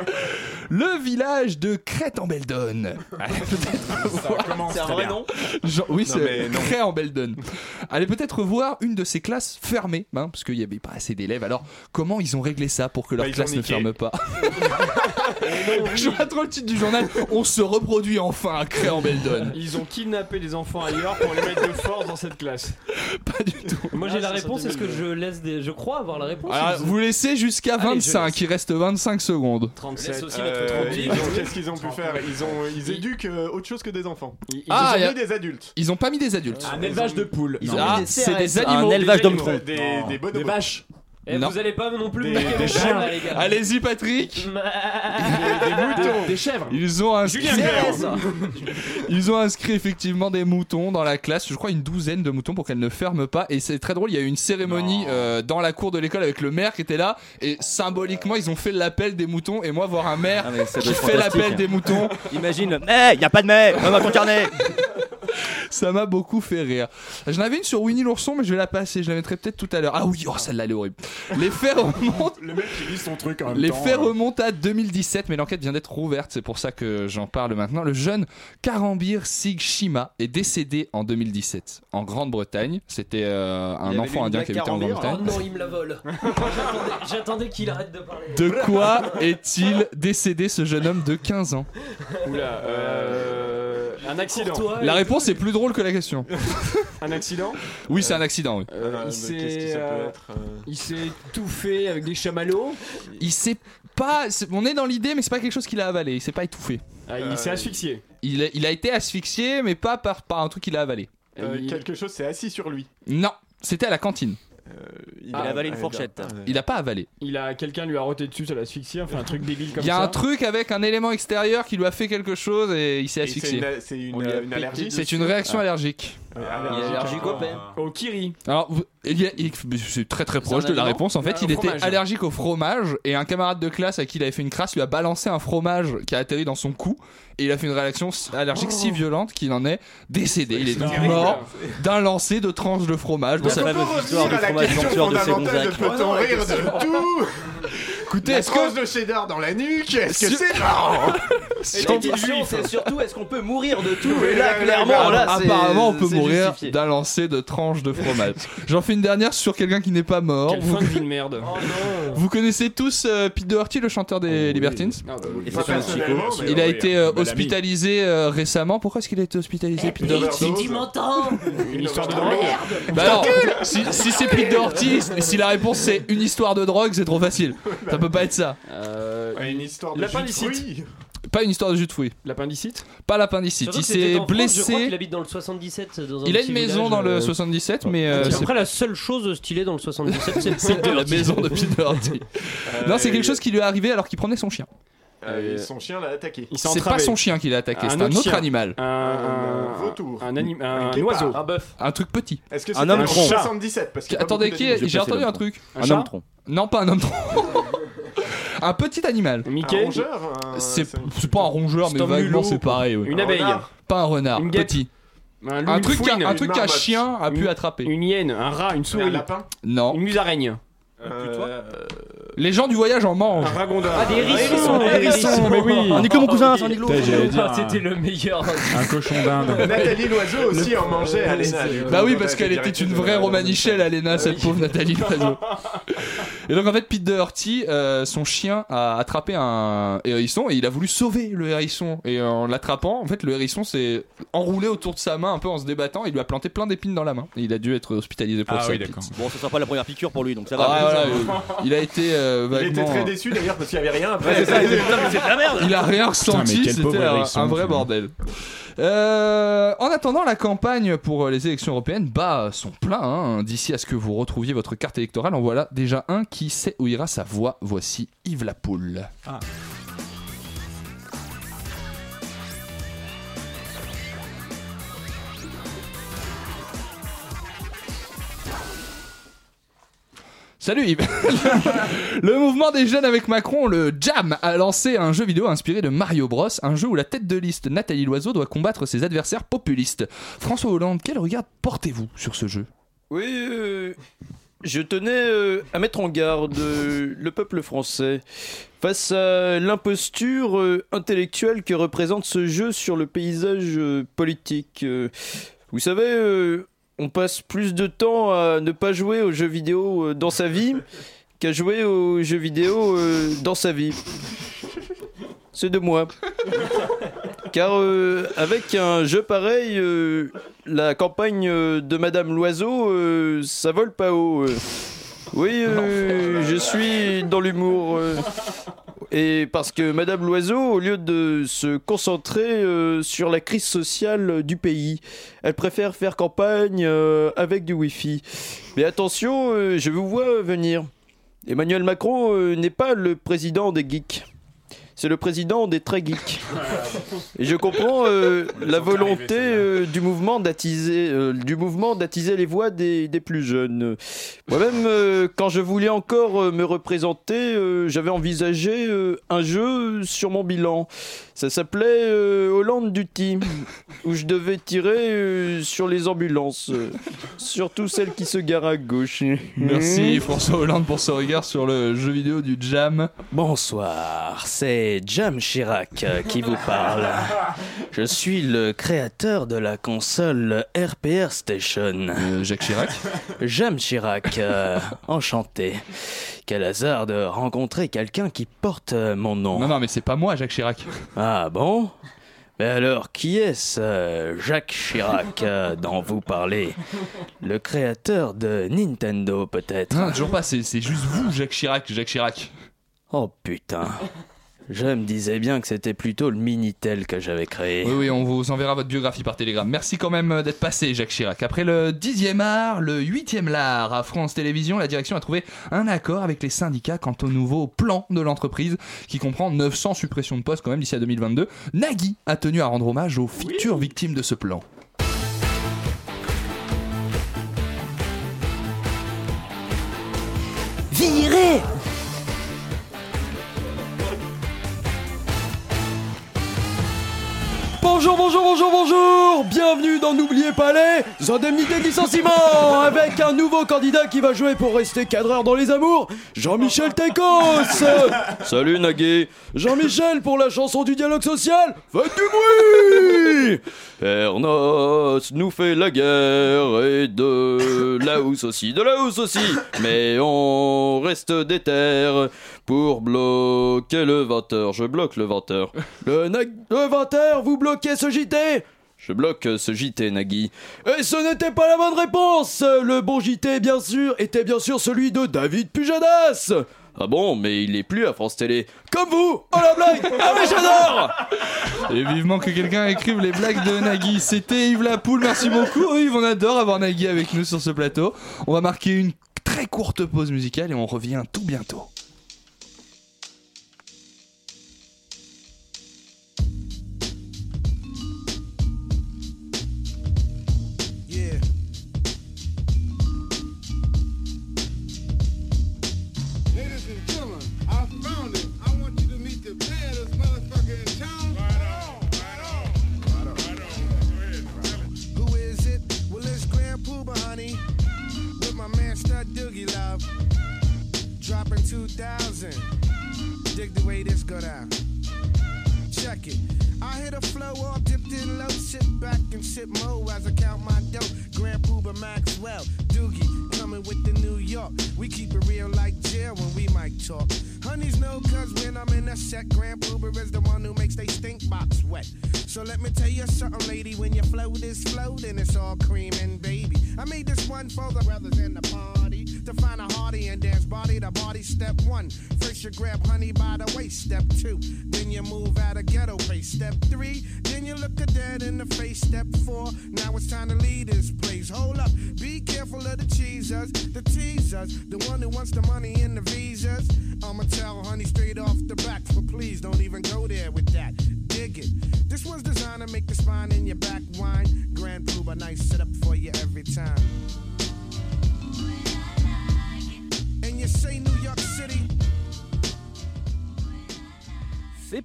A: Le village de. Allez peut-être voir-
D: commence très bien.
A: Genre- oui, c'est
F: mais non.
A: Crête-en-Beldon. Allez peut-être voir une de ces classes fermées, hein, parce qu'il n'y avait pas assez d'élèves. Alors, comment ils ont réglé ça pour que leur
F: Bah, ils
A: classe ne
F: niqué.
A: ferme pas? Je vois trop le titre du journal. On se reproduit enfin à Crête-en-Beldon.
G: Ils ont kidnappé des enfants ailleurs pour les mettre de force dans cette classe.
A: Pas du tout.
E: Moi j'ai
B: Ah,
E: la réponse, est-ce que je laisse des. Je crois avoir la réponse.
A: Alors, vous laissez jusqu'à
E: Allez, je
A: 25,
E: laisse.
A: il reste 25 secondes.
G: 37.
E: Laisse aussi
F: Euh,
E: notre trop
F: ils ont- Qu'est-ce qu'ils ont pu faire Ils ont, ils éduquent euh, autre chose que des enfants.
G: Ils- ils-
A: Ah, y
F: ont
A: a-
F: mis des adultes.
A: Ils ont pas mis des adultes.
G: Un élevage de poules.
E: Ils ont
A: Ah,
E: mis des
A: c'est des animaux.
J: Un élevage
A: des
J: d'hommes.
F: Des, des
G: vaches.
E: Eh,
A: Non.
E: vous allez pas non plus
F: Des-
E: me niquer
F: des
E: mon
F: chiens.
E: là, les gars.
A: Allez-y, Patrick.
G: Des moutons. Des chèvres.
A: Ils ont inscrit,
F: Julien Clerc.
A: ils ont inscrit effectivement des moutons dans la classe, je crois une douzaine de moutons pour qu'elle ne ferme pas. Et c'est très drôle, il y a eu une cérémonie euh, dans la cour de l'école avec le maire qui était là. Et symboliquement, ils ont fait l'appel des moutons. Et moi, voir un maire
J: Ah, mais ça
A: qui
J: être
A: fait l'appel des moutons,
J: Imagine, mais y a pas de mais, donne-moi ton carnet.
A: Ça m'a beaucoup fait rire. J'en avais une sur Winnie l'ourson, mais je vais la passer. Je la mettrai peut-être tout à l'heure. Ah oui, oh celle-là, elle est horrible. Les faits remontent.
D: Le mec qui lit son truc en même
A: Les
D: temps.
A: faits
D: euh,
A: remontent à 2017, mais l'enquête vient d'être rouverte, c'est pour ça que j'en parle maintenant. Le jeune Karambir Sig Shima est décédé en 2017 en Grande-Bretagne. C'était euh, un enfant indien qui habitait en Grande-Bretagne.
E: Oh non, il me la vole. J'attendais- J'attendais qu'il arrête de parler.
A: De quoi est-il décédé ce jeune homme de 15 ans?
G: Oula. euh, Un accident.
A: La réponse est plus drôle que la question.
G: Un accident.
A: Oui, c'est un accident. oui.
G: Euh, il s'est
F: peut
G: euh,
F: euh,
G: il s'est étouffé avec des chamallows.
A: Il s'est pas. c'est- On est dans l'idée, mais c'est pas quelque chose qu'il a avalé. Il s'est pas étouffé.
G: Ah, il s'est asphyxié.
A: Il, a- il a été asphyxié, mais pas par, par un truc qu'il a avalé.
F: Euh, Quelque chose s'est assis sur lui.
A: Non, c'était à la cantine.
F: Il
J: a avalé une fourchette.
A: Il a pas avalé.
G: Il a quelqu'un lui a roté dessus, ça l'a asphyxié, enfin un truc débile comme
A: Il y a
G: ça.
A: un truc avec un élément extérieur qui lui a fait quelque chose et il s'est
F: c'est
A: asphyxié.
F: une- c'est une-
A: pété
F: allergie
A: C'est une réaction
F: Ah.
A: Allergique.
F: allergique au pain.
G: Au kiri.
A: Alors, il il- c'est très très proche de la réponse. En fait,
G: Ah,
A: il était
G: fromage.
A: allergique au fromage et un camarade de classe à qui il avait fait une crasse lui a balancé un fromage qui a atterri dans son cou et il a fait une réaction allergique si violente qu'il en est décédé. Il est donc mort d'un lancer de tranches de fromage.
J: La fameuse histoire du fromage venture de
F: de
J: Ségonzac.
F: peut-on rire de tout
A: Écoutez, est-ce que
F: de cheddar dans la nuque Est-ce que c'est marrant
B: Et la question, c'est surtout est-ce qu'on peut mourir de tout Et là, clairement, là, c'est-
A: apparemment, on peut
B: c'est
A: mourir
B: justifié.
A: d'un lancer de tranches de fromage. J'en fais une dernière sur quelqu'un qui n'est pas mort.
G: Quelle
A: Vous,
G: fin de vie de merde.
A: vous connaissez tous euh, Pete Doherty, le chanteur des Libertines
G: Ah, bah
F: Pas personnellement, mais
A: Il a
F: oui,
A: été euh,
F: un bel ami.
A: hospitalisé euh, récemment. Pourquoi est-ce qu'il a été hospitalisé, Pete Doherty
F: Overdose.
E: Tu m'entends
G: Une histoire de drogue.
A: Bah alors, si, si c'est Pete Doherty, si la réponse c'est une histoire de drogue, c'est trop facile. peut pas être ça.
G: Euh,
F: Ouais, Une histoire de
G: L'appendicite.
F: jus de fruits.
A: Pas une histoire de jus de fruits.
G: L'appendicite
A: Pas l'appendicite. Il s'est blessé.
E: habite dans le 77. Dans un
A: Il a
E: petit
A: une maison
E: village,
A: dans le
E: euh,
A: 77, mais euh, c'est
E: Après, la seule chose stylée dans le 77, c'est
A: c'est la maison de Pete Doherty. Non, c'est quelque chose qui lui est arrivé alors qu'il prenait son chien.
F: Euh, et son chien l'a attaqué.
A: C'est pas son chien qui l'a attaqué,
G: Un
A: c'est un
G: autre
A: animal.
G: Un,
F: Un vautour.
G: un, anim- un, oiseau.
E: Un bœuf.
A: Un truc petit.
F: Est-ce que
J: Un
F: c'était
J: homme
F: un
J: tronc.
F: 77 parce qu'il y a pas
A: Attendez, j'ai entendu un truc.
G: Un
J: Un homme tronc.
A: Non, pas un homme tronc. un petit animal.
F: Un
G: Mickey.
F: rongeur un-
A: C'est
F: c'est-
A: c'est pas un rongeur, mais
G: C'est un
A: vaguement c'est pareil. oui.
G: Une
F: Un
G: abeille.
A: Pas un renard, petit.
G: Un,
A: Un truc qu'un un
F: une
A: truc qu'un chien a pu attraper.
G: Une hyène, un rat, une
F: Un
G: souris.
F: lapin
A: Non.
G: Une musaraigne.
F: Euh,
A: Les gens du voyage en
G: Un
A: mangent.
G: ragondin.
E: Ah, des hérissons,
G: Des hérissons, mais oui.
J: Un Nico mon cousin,
D: dire
E: Ah, C'était le meilleur.
D: un, cochon d'Inde.
F: Nathalie Loiseau aussi en mangeait à l'ENA. du coup.
A: Bah oui, parce
F: elle
A: qu'elle était une vraie romanichelle, Alena, cette pauvre Nathalie Loiseau. Et donc en fait, Pete Doherty, euh, son chien a attrapé un hérisson et il a voulu sauver le hérisson. Et en l'attrapant, en fait, le hérisson s'est enroulé autour de sa main un peu en se débattant. Il lui a planté plein d'épines dans la main. Et il a dû être hospitalisé pour
D: Ah
A: ça.
D: oui.
J: Bon, ce sera pas la première piqûre pour lui, donc ça
A: Ah,
J: va.
A: voilà, euh, il a été euh,
F: Il était très déçu d'ailleurs parce qu'il n'y avait rien après.
J: c'est ça, il dit, putain, mais c'est de la merde.
A: Il a rien ressenti, c'était un, vrai bordel. Euh, en attendant, la campagne pour les élections européennes bat son plein. hein. D'ici à ce que vous retrouviez votre carte électorale, en voilà déjà un qui sait où ira sa voix. Voici Yves Lapoule. Salut Yves Le mouvement des jeunes avec Macron, le JAM, a lancé un jeu vidéo inspiré de Mario Bros, un jeu où la tête de liste Nathalie Loiseau doit combattre ses adversaires populistes. François Hollande, quel regard portez-vous sur ce jeu?
O: Oui, euh, je tenais euh, à mettre en garde euh, le peuple français face à l'imposture intellectuelle que représente ce jeu sur le paysage politique. Vous savez, on passe plus de temps à ne pas jouer aux jeux vidéo euh, dans sa vie qu'à jouer aux jeux vidéo euh, dans sa vie. C'est de moi. Car euh, avec un jeu pareil, euh, la campagne euh, de Madame Loiseau, ça vole pas haut. Oui, je suis dans l'humour. Et parce que Madame Loiseau, au lieu de se concentrer euh, sur la crise sociale du pays, elle préfère faire campagne euh, avec du Wi-Fi. Mais attention, euh, je vous vois venir. Emmanuel Macron n'est pas le président des geeks. C'est le président des très geeks. Et je comprends euh, la volonté euh, du mouvement d'attiser, euh, du mouvement d'attiser les voix des, des plus jeunes. Moi-même, euh, quand je voulais encore euh, me représenter, euh, j'avais envisagé euh, un jeu sur mon bilan. Ça s'appelait euh, Hollande Duty, où je devais tirer euh, sur les ambulances, euh, surtout celles qui se garent à gauche.
A: Merci François Hollande pour ce regard sur le jeu vidéo du JAM.
O: Bonsoir, c'est Jam Chirac euh, qui vous parle. Je suis le créateur de la console RPR Station.
A: Jacques Chirac
O: Jam Chirac, euh, enchanté. Quel hasard de rencontrer quelqu'un qui porte euh, mon nom.
A: Non, non, mais c'est pas moi, Jacques Chirac.
O: Ah bon? Mais alors, qui est-ce, euh, Jacques Chirac, euh, dont vous parlez? Le créateur de Nintendo, peut-être?
A: Non, toujours pas, c'est c'est juste vous, Jacques Chirac, Jacques Chirac.
O: Oh putain. Je me disais bien que c'était plutôt le Minitel que j'avais créé.
A: Oui, oui, on vous enverra votre biographie par télégramme. Merci quand même euh, d'être passé, Jacques Chirac. Après le 10e art, le 8e lard à France Télévisions, la direction a trouvé un accord avec les syndicats quant au nouveau plan de l'entreprise qui comprend 900 suppressions de postes quand même d'ici à 2022. Nagui a tenu à rendre hommage aux futures victimes de ce plan.
P: Bonjour, bonjour, bonjour, bonjour. Bienvenue dans N'oubliez pas les indemnités de licenciement. Avec un nouveau candidat qui va jouer pour rester cadreur dans les amours, Jean-Michel Tecos.
O: Salut Nagui.
P: Jean-Michel pour la chanson du dialogue social, faites du bruit.
O: Ernest nous fait la guerre et de la housse aussi, de la housse aussi. Mais on reste déter pour bloquer le 20h. Je bloque le 20h.
P: Le, le 20h, vous bloquez ce JT
O: Je bloque ce JT Nagui.
P: Et ce n'était pas la bonne réponse Le bon JT, bien sûr, était bien sûr celui de David Pujadas
O: Ah bon, mais il est plus à France Télé.
P: Comme vous Oh la blague Ah mais j'adore
A: Et vivement que quelqu'un écrive les blagues de Nagui. C'était Yves Lapoule, merci beaucoup. Yves, on adore avoir Nagui avec nous sur ce plateau. On va marquer une très courte pause musicale et on revient tout bientôt.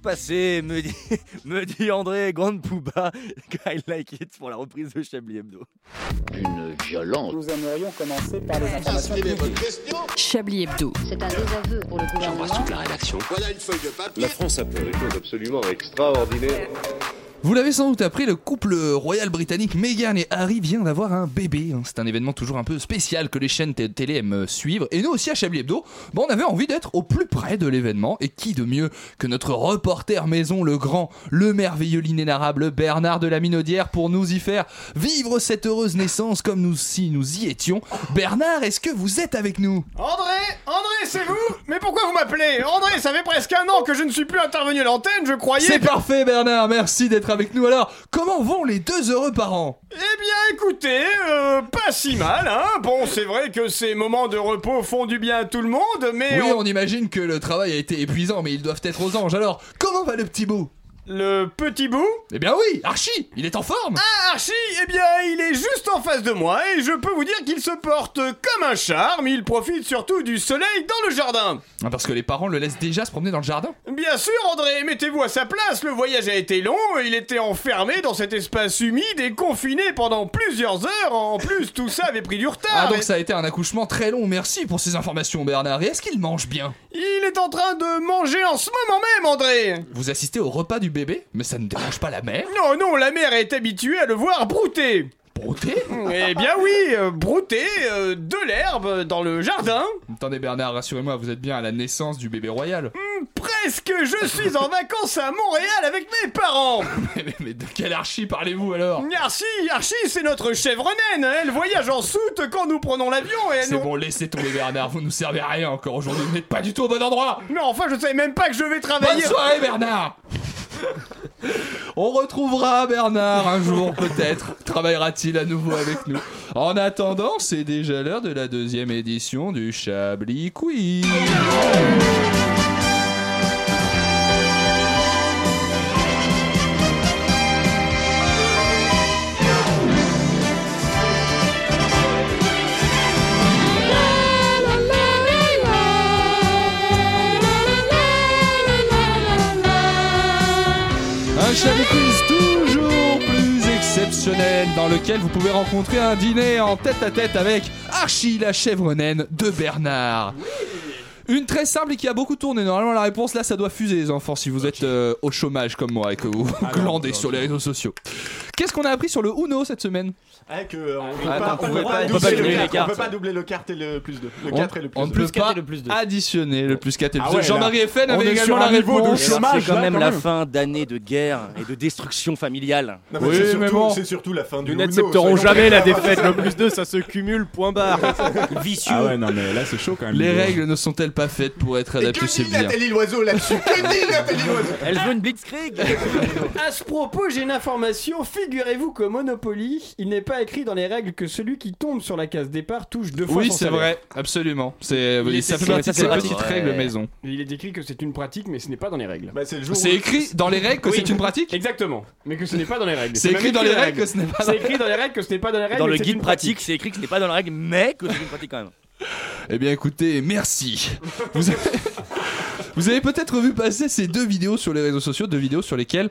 J: Passé, me dit, me dit André Grande Pouba, I like it pour la reprise de Chablis Hebdo.
Q: Une violence. Nous aimerions commencer par les informations.
H: Chablis Hebdo.
R: C'est un désaveu pour le gouvernement.
S: la rédaction. Voilà une feuille de papier. La France a fait des choses absolument extraordinaires.
A: Vous l'avez sans doute appris, le couple royal britannique Meghan et Harry vient d'avoir un bébé. hein. C'est un événement toujours un peu spécial que les chaînes télé aiment suivre. Et nous aussi à Chablis Hebdo, bon, on avait envie d'être au plus près de l'événement. Et qui de mieux que notre reporter maison, le grand, le merveilleux, l'inénarrable Bernard de la Minaudière pour nous y faire vivre cette heureuse naissance comme nous si nous y étions. Bernard, est-ce que vous êtes avec nous?
G: André André, c'est vous? Mais pourquoi vous m'appelez? André, ça fait presque un an que je ne suis plus intervenu à l'antenne, je croyais
A: C'est
G: que-
A: parfait Bernard, merci d'être avec nous. Alors, comment vont les deux heureux parents?
G: Eh bien, écoutez, euh, pas si mal, hein Bon, c'est vrai que ces moments de repos font du bien à tout le monde, mais...
A: Oui,
G: on-
A: on imagine que le travail a été épuisant, mais ils doivent être aux anges. Alors, comment va le petit bout
G: Le petit bout
A: Eh bien oui, Archie, il est en forme
G: Ah, Archie, eh bien, il est juste en face de moi et je peux vous dire qu'il se porte comme un charme. Il profite surtout du soleil dans le jardin.
A: Ah, Parce que les parents le laissent déjà se promener dans le jardin
G: Bien sûr, André, mettez-vous à sa place. Le voyage a été long. Il était enfermé dans cet espace humide et confiné pendant plusieurs heures. En plus, tout ça avait pris du retard.
A: Ah, donc
G: Et
A: ça a été un accouchement très long, merci pour ces informations Bernard. Et est-ce qu'il mange bien?
G: Il est en train de manger en ce moment même, André.
A: Vous assistez au repas du bébé Mais ça ne dérange pas la mère
G: Non, non, la mère est habituée à le voir brouter.
A: Brouter.
G: Eh bien oui, euh, brouter euh, de l'herbe dans le jardin.
A: Attendez Bernard, rassurez-moi, vous êtes bien à la naissance du bébé royal.
G: Hmm, Presque Je suis en vacances à Montréal avec mes parents.
A: Mais, mais- mais de quelle archi parlez-vous alors?
G: Archie, Archie, c'est notre chèvre naine Elle voyage en soute quand nous prenons l'avion et elle
A: C'est
G: nous...
A: bon, laissez tomber Bernard, vous nous servez à rien encore aujourd'hui, vous n'êtes pas du tout au bon endroit.
G: Mais enfin, je savais même pas que je vais
A: Bonne
G: travailler
A: soirée Bernard On retrouvera Bernard un jour peut-être. Travaillera-t-il à nouveau avec nous En attendant, c'est déjà l'heure de la deuxième édition du Chablis Quiz. Dans lequel vous pouvez rencontrer un dîner en tête à tête avec Archie la chèvre naine de Bernard. Une très simple et qui a beaucoup tourné. Normalement, la réponse là, ça doit fuser, les enfants, si vous êtes euh, au chômage comme moi et que vous glandez sur les réseaux sociaux. Qu'est-ce qu'on a appris sur le Uno cette semaine
F: Ah, que, euh, on peut
B: Ah,
F: pas,
B: non,
F: on
B: on
F: peut pas
B: pas
F: doubler
B: les
F: carte,
B: cartes.
F: on peut pas doubler le carte et le plus 2. Le
A: On-
F: 4 et le plus
A: On
F: 2.
A: ne peut pas
E: et le plus deux.
A: additionner le plus 4 et le
D: Ah
A: plus
D: ouais,
A: 2. Jean-Marie FN
D: on
A: avait également
D: sur
A: la réponse.
J: C'est
D: chômage,
J: quand même la fin d'année de guerre et de destruction familiale.
A: Oui,
F: c'est
A: mais
F: surtout,
A: bon.
F: c'est surtout la fin du
O: Nous
F: Uno,
O: n'accepterons
F: soyons
O: jamais la défaite. Le plus 2, ça se cumule, point barre.
E: Vicieux.
D: Ah ouais, non, mais là, c'est chaud quand même.
A: Les règles ne sont-elles pas faites pour être adaptées
F: que
A: C'est
F: dit
A: bien.
F: Nathalie Loiseau là-dessus Que dit Nathalie Loiseau
J: Elle veut une blitzkrieg
E: À ce propos, j'ai une information. Figurez-vous qu'au Monopoly, il n'est pas écrit dans les règles que celui qui tombe sur la case départ touche deux fois
A: Oui,
E: son
A: c'est
E: salaire.
A: vrai, absolument. C'est
E: est
A: ça fait partie de ces petites règles maison.
E: Il est écrit que c'est une pratique, mais ce n'est pas dans les règles.
F: Bah, c'est le jour
A: C'est
F: où-
A: écrit dans les règles que
E: Oui.
A: c'est une pratique
E: Exactement, mais que ce n'est pas dans les règles.
A: C'est
E: même
A: écrit dans les règles que ce n'est pas dans
E: C'est écrit dans les règles que ce n'est pas dans les règles.
J: Dans
E: mais
J: le
E: c'est
J: guide
E: une
J: pratique, c'est écrit que ce n'est pas dans la règle, mais que c'est une pratique quand même.
A: Eh bien écoutez, merci. Vous avez, vous avez peut-être vu passer ces deux vidéos sur les réseaux sociaux, deux vidéos sur lesquelles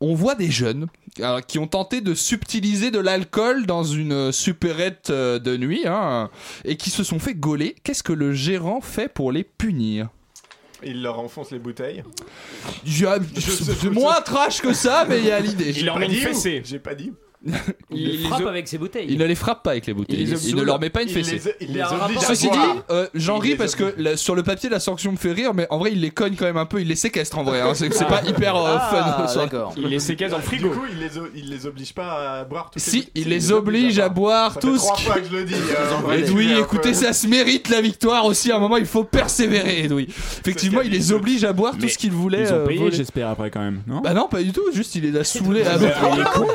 A: on voit des jeunes alors, qui ont tenté de subtiliser de l'alcool dans une euh, supérette euh, de nuit hein, et qui se sont fait gauler. Qu'est-ce que le gérant fait pour les punir?
F: Il leur enfonce les bouteilles.
A: Il y a- C'est moins trash que ça, mais il y a l'idée.
E: Il leur met une
F: dit,
E: fessée.
F: J'ai pas dit.
E: Il,
A: les
E: frappe avec ses bouteilles.
A: Il ne les frappe pas avec les bouteilles.
E: Il
A: ne leur met pas une
F: Il
A: fessée.
F: les, il les
A: Ceci dit, euh, j'en ris parce que la- sur le papier la sanction me fait rire, mais en vrai il les cogne quand même un peu, il les séquestre en vrai. hein. C'est c'est pas hyper euh,
B: Ah,
A: fun. ça.
B: d'accord.
E: Il les séquestre dans le
F: Du
E: frigo.
F: coup, il les, il les oblige pas à boire toutes
A: Si,
F: les
A: il les oblige à boire tous.
F: trois fois que je le dis. euh,
A: Edoui, écoutez, ça se mérite la victoire aussi. À un moment, il faut persévérer, Edoui. Effectivement, il les oblige à boire tout ce qu'ils voulaient.
D: Ils ont
A: euh,
D: payé, j'espère, après quand même. Non?
A: Bah non, pas du tout. Juste, il les a saoulés.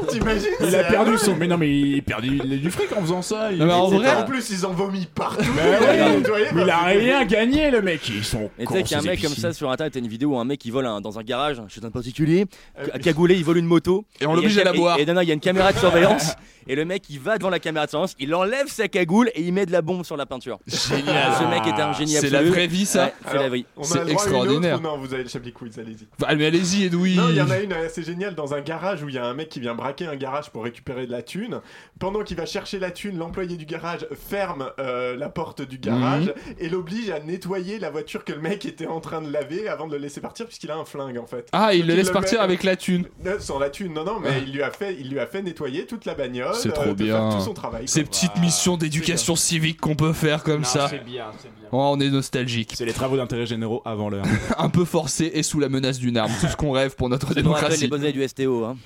F: T'imagines
D: Il
F: c'est
D: a perdu son. Mais non, mais il a perdu il a du fric en faisant ça. Il...
A: Non, mais en vrai-
F: En plus, ils ont vomi partout.
D: Bah ouais, mais il a rien gagné, le mec. Ils sont.
J: Et tu sais qu'il y a un mec comme ça sur internet, t'as une vidéo où un mec qui vole un- dans un garage chez un particulier, à cagoulé, il vole une moto.
A: Et on
J: il
A: l'oblige à la boire.
J: Et, non, non, il y a une caméra de surveillance. et le mec il va devant la caméra de surveillance, il enlève sa cagoule et il met de la bombe sur la peinture.
A: Génial.
J: Ce mec était un génie
A: C'est la vraie vie, ça.
J: Ouais, c'est la
F: a
A: C'est
F: autre
A: extraordinaire.
F: non, vous avez le Chablis Quiz, allez-y.
A: Bah, mais allez-y, Edoui.
F: Non, il y en a une assez géniale dans un garage où il y a un mec qui vient braquer un garage pour récupérer de la thune. Pendant qu'il va chercher la thune, l'employé du garage ferme euh, la porte du garage
A: Mhm.
F: et l'oblige à nettoyer la voiture que le mec était en train de laver avant de le laisser partir puisqu'il a un flingue en fait.
A: Ah, il le laisse partir avec la thune.
F: Euh, Sans la thune, non, non, mais
A: Ah.
F: il, lui a fait, il lui a fait nettoyer toute la bagnole.
A: C'est
F: euh,
A: trop bien.
F: Tout son travail.
A: Ces
F: quoi.
A: petites missions d'éducation civique qu'on peut faire comme
E: Non,
A: ça.
E: C'est bien, c'est bien.
A: Oh, on est nostalgique.
D: C'est les travaux d'intérêt généraux avant l'heure.
A: Un peu forcé et sous la menace d'une arme. Tout ce qu'on rêve pour notre
J: les
A: démocratie.
J: bonnes années du STO. Hein.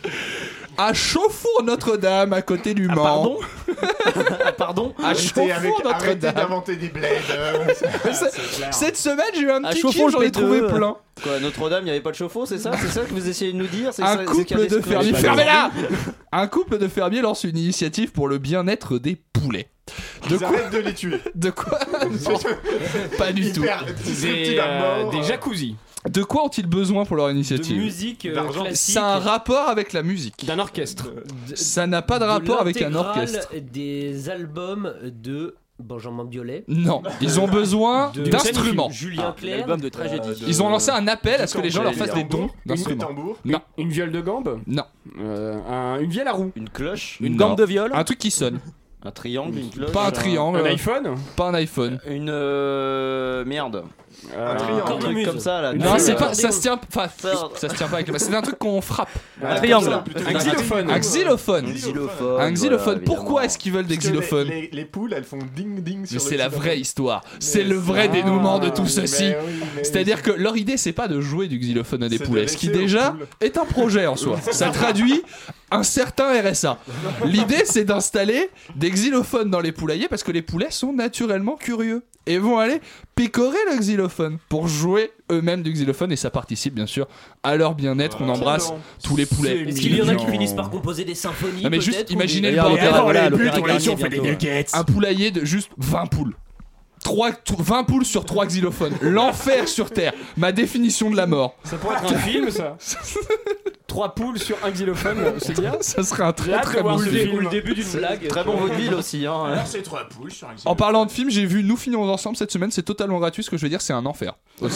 A: À Chauffour Notre-Dame, à côté du Mans.
B: Pardon Ah, Pardon
A: À Chauffour Notre-Dame.
F: d'inventer des bleds. euh,
A: Cette semaine, j'ai eu un petit
J: Chauffour,
A: kiff, j'en ai trouvé plein.
B: Quoi, Notre-Dame, il n'y avait pas de chauffe-eau, c'est ça? C'est ça que vous essayez de nous dire? C'est ça-
A: Un
B: c'est
A: couple de fermiers. Fermez-la Un couple de fermiers lance une initiative pour le bien-être des poulets. De
F: Ils
A: quoi
F: de les tuer.
A: De quoi? Non, Pas du tout.
E: Des, euh, des jacuzzi.
A: De quoi ont-ils besoin pour leur
E: De
A: initiative
E: musique euh,
F: D'argent.
E: classique.
A: Ça a un rapport avec la musique.
E: D'un orchestre.
A: Ça n'a pas de rapport avec un orchestre.
E: des albums de Benjamin Biolay.
A: Non, ils ont besoin
E: De-
A: d'instruments.
E: Julien Clerc.
J: L'album de tragédie.
F: Euh, de-
A: Ils ont lancé un appel à ce que les gens leur fassent des dons d'instruments. Non,
E: Une viole de gambe
A: non.
E: Euh, un- Une vielle à roue
B: Une cloche
J: Une
A: Non.
J: gambe de viol.
A: Un truc qui sonne.
B: Un triangle, une cloche.
A: Pas un triangle.
G: Un iPhone
A: Pas un iPhone.
B: Une euh, merde.
G: Un
T: triangle.
B: Un truc
E: Cornemuse.
B: comme ça là.
A: Non, c'est
B: euh,
A: pas, ça se tient, enfin, ça se tient pas avec le. C'est un truc qu'on frappe.
B: Un triangle.
G: Un xylophone.
A: Un xylophone.
B: Un xylophone.
A: Un xylophone.
B: voilà,
A: Pourquoi est-ce qu'ils veulent des xylophones
T: les, les poules, elles font ding ding sur
A: c'est la vraie histoire. C'est le vrai dénouement de tout ceci. C'est-à-dire que leur idée, c'est pas de jouer du xylophone à des poulets, ce qui déjà est un projet en soi. Ça traduit un certain RSA. L'idée, c'est d'installer des xylophones dans les poulaillers parce que les poulets sont naturellement curieux et vont aller picorer le xylophone pour jouer eux-mêmes du xylophone et ça participe bien sûr à leur bien-être. On embrasse tous les poulets.
E: Est-ce qu'il y en a qui finissent par composer des symphonies
A: Non mais juste imaginez le bordel. Un poulailler de juste 20 poules. 3, 20 poules sur 3 xylophones. L'enfer sur Terre. Ma définition de la mort.
G: Ça pourrait être un film, ça. Trois poules sur un xylophone, c'est bien.
A: Ça serait un très très bon film.
E: le début d'une blague.
B: Très bon vaudeville aussi. Hein.
D: c'est trois poules sur un
A: En parlant de film, j'ai vu Nous finirons ensemble cette semaine, c'est totalement gratuit. Ce que je veux dire, c'est un enfer.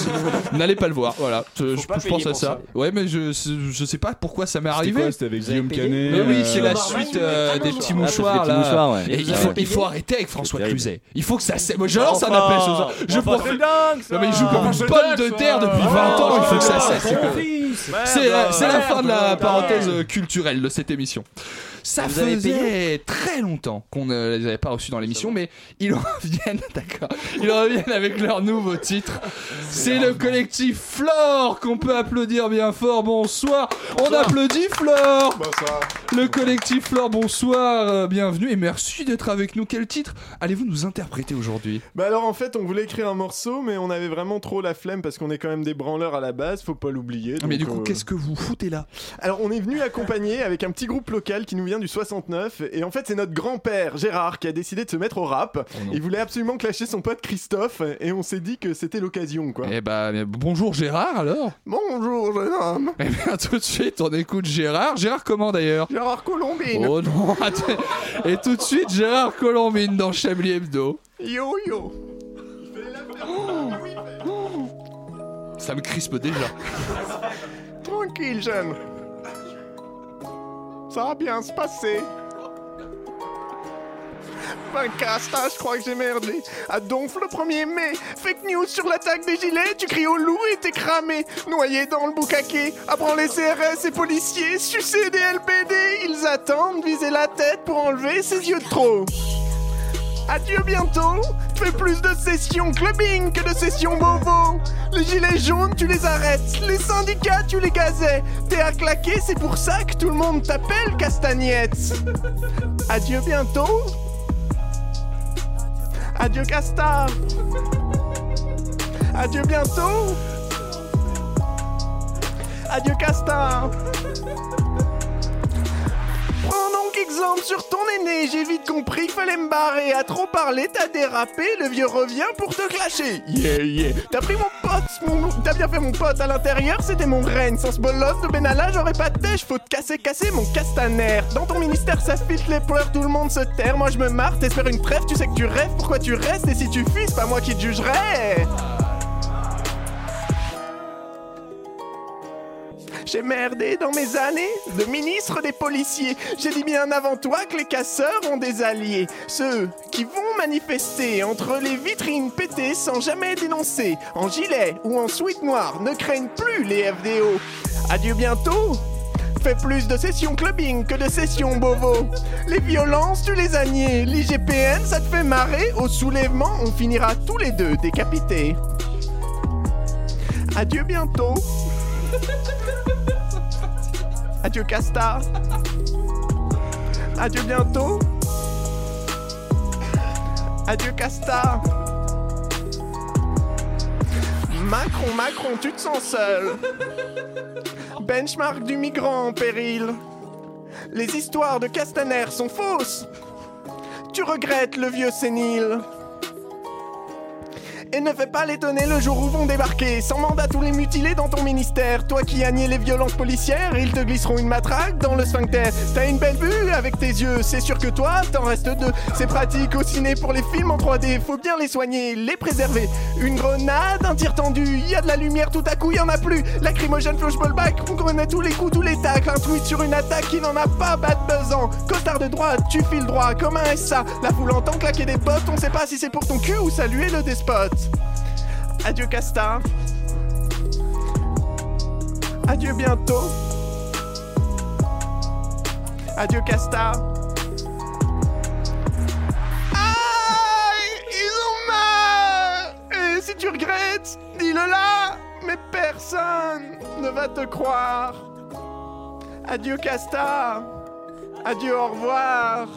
A: N'allez pas le voir, voilà. Je, je-
G: pas
A: je pense à ça.
G: ça.
A: Ouais, mais je, je sais pas pourquoi ça m'est arrivé.
D: C'était avec Guillaume Canet
A: Mais oui,
D: euh,
A: c'est la
E: Barman,
A: suite euh,
E: Ah,
A: des petits.
B: Ah,
A: mouchoirs là. il,
B: Ah
A: faut,
B: ouais.
A: il faut arrêter avec François. Cluzet. Il faut que ça. Moi, je lance un appel ce soir. Je pense. Non mais il joue comme une pomme de terre depuis 20 ans, il faut que ça cesse. C'est la, fin de la parenthèse culturelle de cette émission. Ça
B: Vous
A: faisait très longtemps qu'on ne les avait pas reçus dans l'émission, mais ils reviennent, d'accord, ils reviennent avec leur nouveau titre. C'est le collectif Flore qu'on peut applaudir bien fort. Bonsoir, on applaudit Flore.
T: Bonsoir.
A: Le collectif Flore, bonsoir, euh, bienvenue et merci d'être avec nous. Quel titre allez-vous nous interpréter aujourd'hui?
T: Bah alors en fait on voulait écrire un morceau mais on avait vraiment trop la flemme parce qu'on est quand même des branleurs à la base, faut pas l'oublier.
A: Ah, Mais du coup,
T: euh,
A: qu'est-ce que vous foutez là?
T: Alors on est venu accompagner avec un petit groupe local qui nous vient du 69 et en fait c'est notre grand-père Gérard qui a décidé de se mettre au rap.
A: non.
T: Il voulait absolument clasher son pote Christophe et on s'est dit que c'était l'occasion quoi.
A: Eh bah, bonjour Gérard alors
T: Bonjour jeune homme.
A: Eh bien, tout de suite, on écoute Gérard. Gérard, comment d'ailleurs?
T: Gérard Colombine.
A: Oh non. Et tout de suite, Gérard Colombine dans Chablis Hebdo.
T: Yo yo.
A: Ça me crispe déjà.
T: Tranquille jeune. Ça va bien se passer. Ben Casta, je crois que j'ai merdé. À Donf le 1er mai, fake news sur l'attaque des gilets, tu cries au loup et t'es cramé. Noyé dans le boucaquet, apprends les CRS et policiers, sucer des LPD, ils attendent, viser la tête pour enlever ses yeux de trop. Adieu bientôt, fais plus de sessions clubbing que de sessions bobo. Les gilets jaunes, tu les arrêtes, les syndicats, tu les gazais. T'es à claquer, c'est pour ça que tout le monde t'appelle Castagnette. Adieu bientôt. Adieu Casta. Adieu bientôt. Adieu Casta. Prends donc exemple sur ton aîné, j'ai vite compris qu'il fallait me barrer. À trop parler, t'as dérapé, le vieux revient pour te clasher. Yeah, yeah. T'as pris mon pote, mon... t'as bien fait mon pote. À l'intérieur, c'était mon règne. Sans ce bolos de Benalla, j'aurais pas de têche. Faut te casser, casser mon castaner. Dans ton ministère, ça filtre les pleurs, tout le monde se terre. Moi, je me marre, t'espères une trêve, tu sais que tu rêves. Pourquoi tu restes? Et si tu fuis, c'est pas moi qui te jugerai. J'ai merdé dans mes années de ministre des policiers. J'ai dit bien avant toi que les casseurs ont des alliés. Ceux qui vont manifester entre les vitrines pétées sans jamais dénoncer. En gilet ou en sweat noir, ne craignent plus les FDO. Adieu bientôt Fais plus de sessions clubbing que de sessions bovo. Les violences, tu les as niées. L'IGPN, ça te fait marrer. Au soulèvement, on finira tous les deux décapités. Adieu bientôt. Adieu Casta. Adieu bientôt. Adieu Casta. Macron, Macron, tu te sens seul. Benchmark du migrant en péril. Les histoires de Castaner sont fausses. Tu regrettes le vieux sénile. Et ne fais pas l'étonner le jour où vont débarquer sans mandat tous les mutilés dans ton ministère. Toi qui as nié les violences policières, ils te glisseront une matraque dans le sphincter. T'as une belle vue avec tes yeux, c'est sûr que toi, t'en restes deux. C'est pratique au ciné pour les films en 3D, faut bien les soigner, les préserver. Une grenade, un tir tendu, y a de la lumière tout à coup, y en a plus. Lacrymogène, flashballback, on connaît tous les coups, tous les tacles. Un tweet sur une attaque qui n'en a pas battu
F: pesant. Costard de droite, tu files droit comme un SA. La foule entend claquer des bottes, on sait pas si c'est pour ton cul ou saluer le despote. Adieu Casta. Adieu bientôt. Adieu Casta. Aïe, ils ont mal. Et si tu regrettes, dis-le là. Mais personne ne va te croire. Adieu Casta. Adieu, au revoir.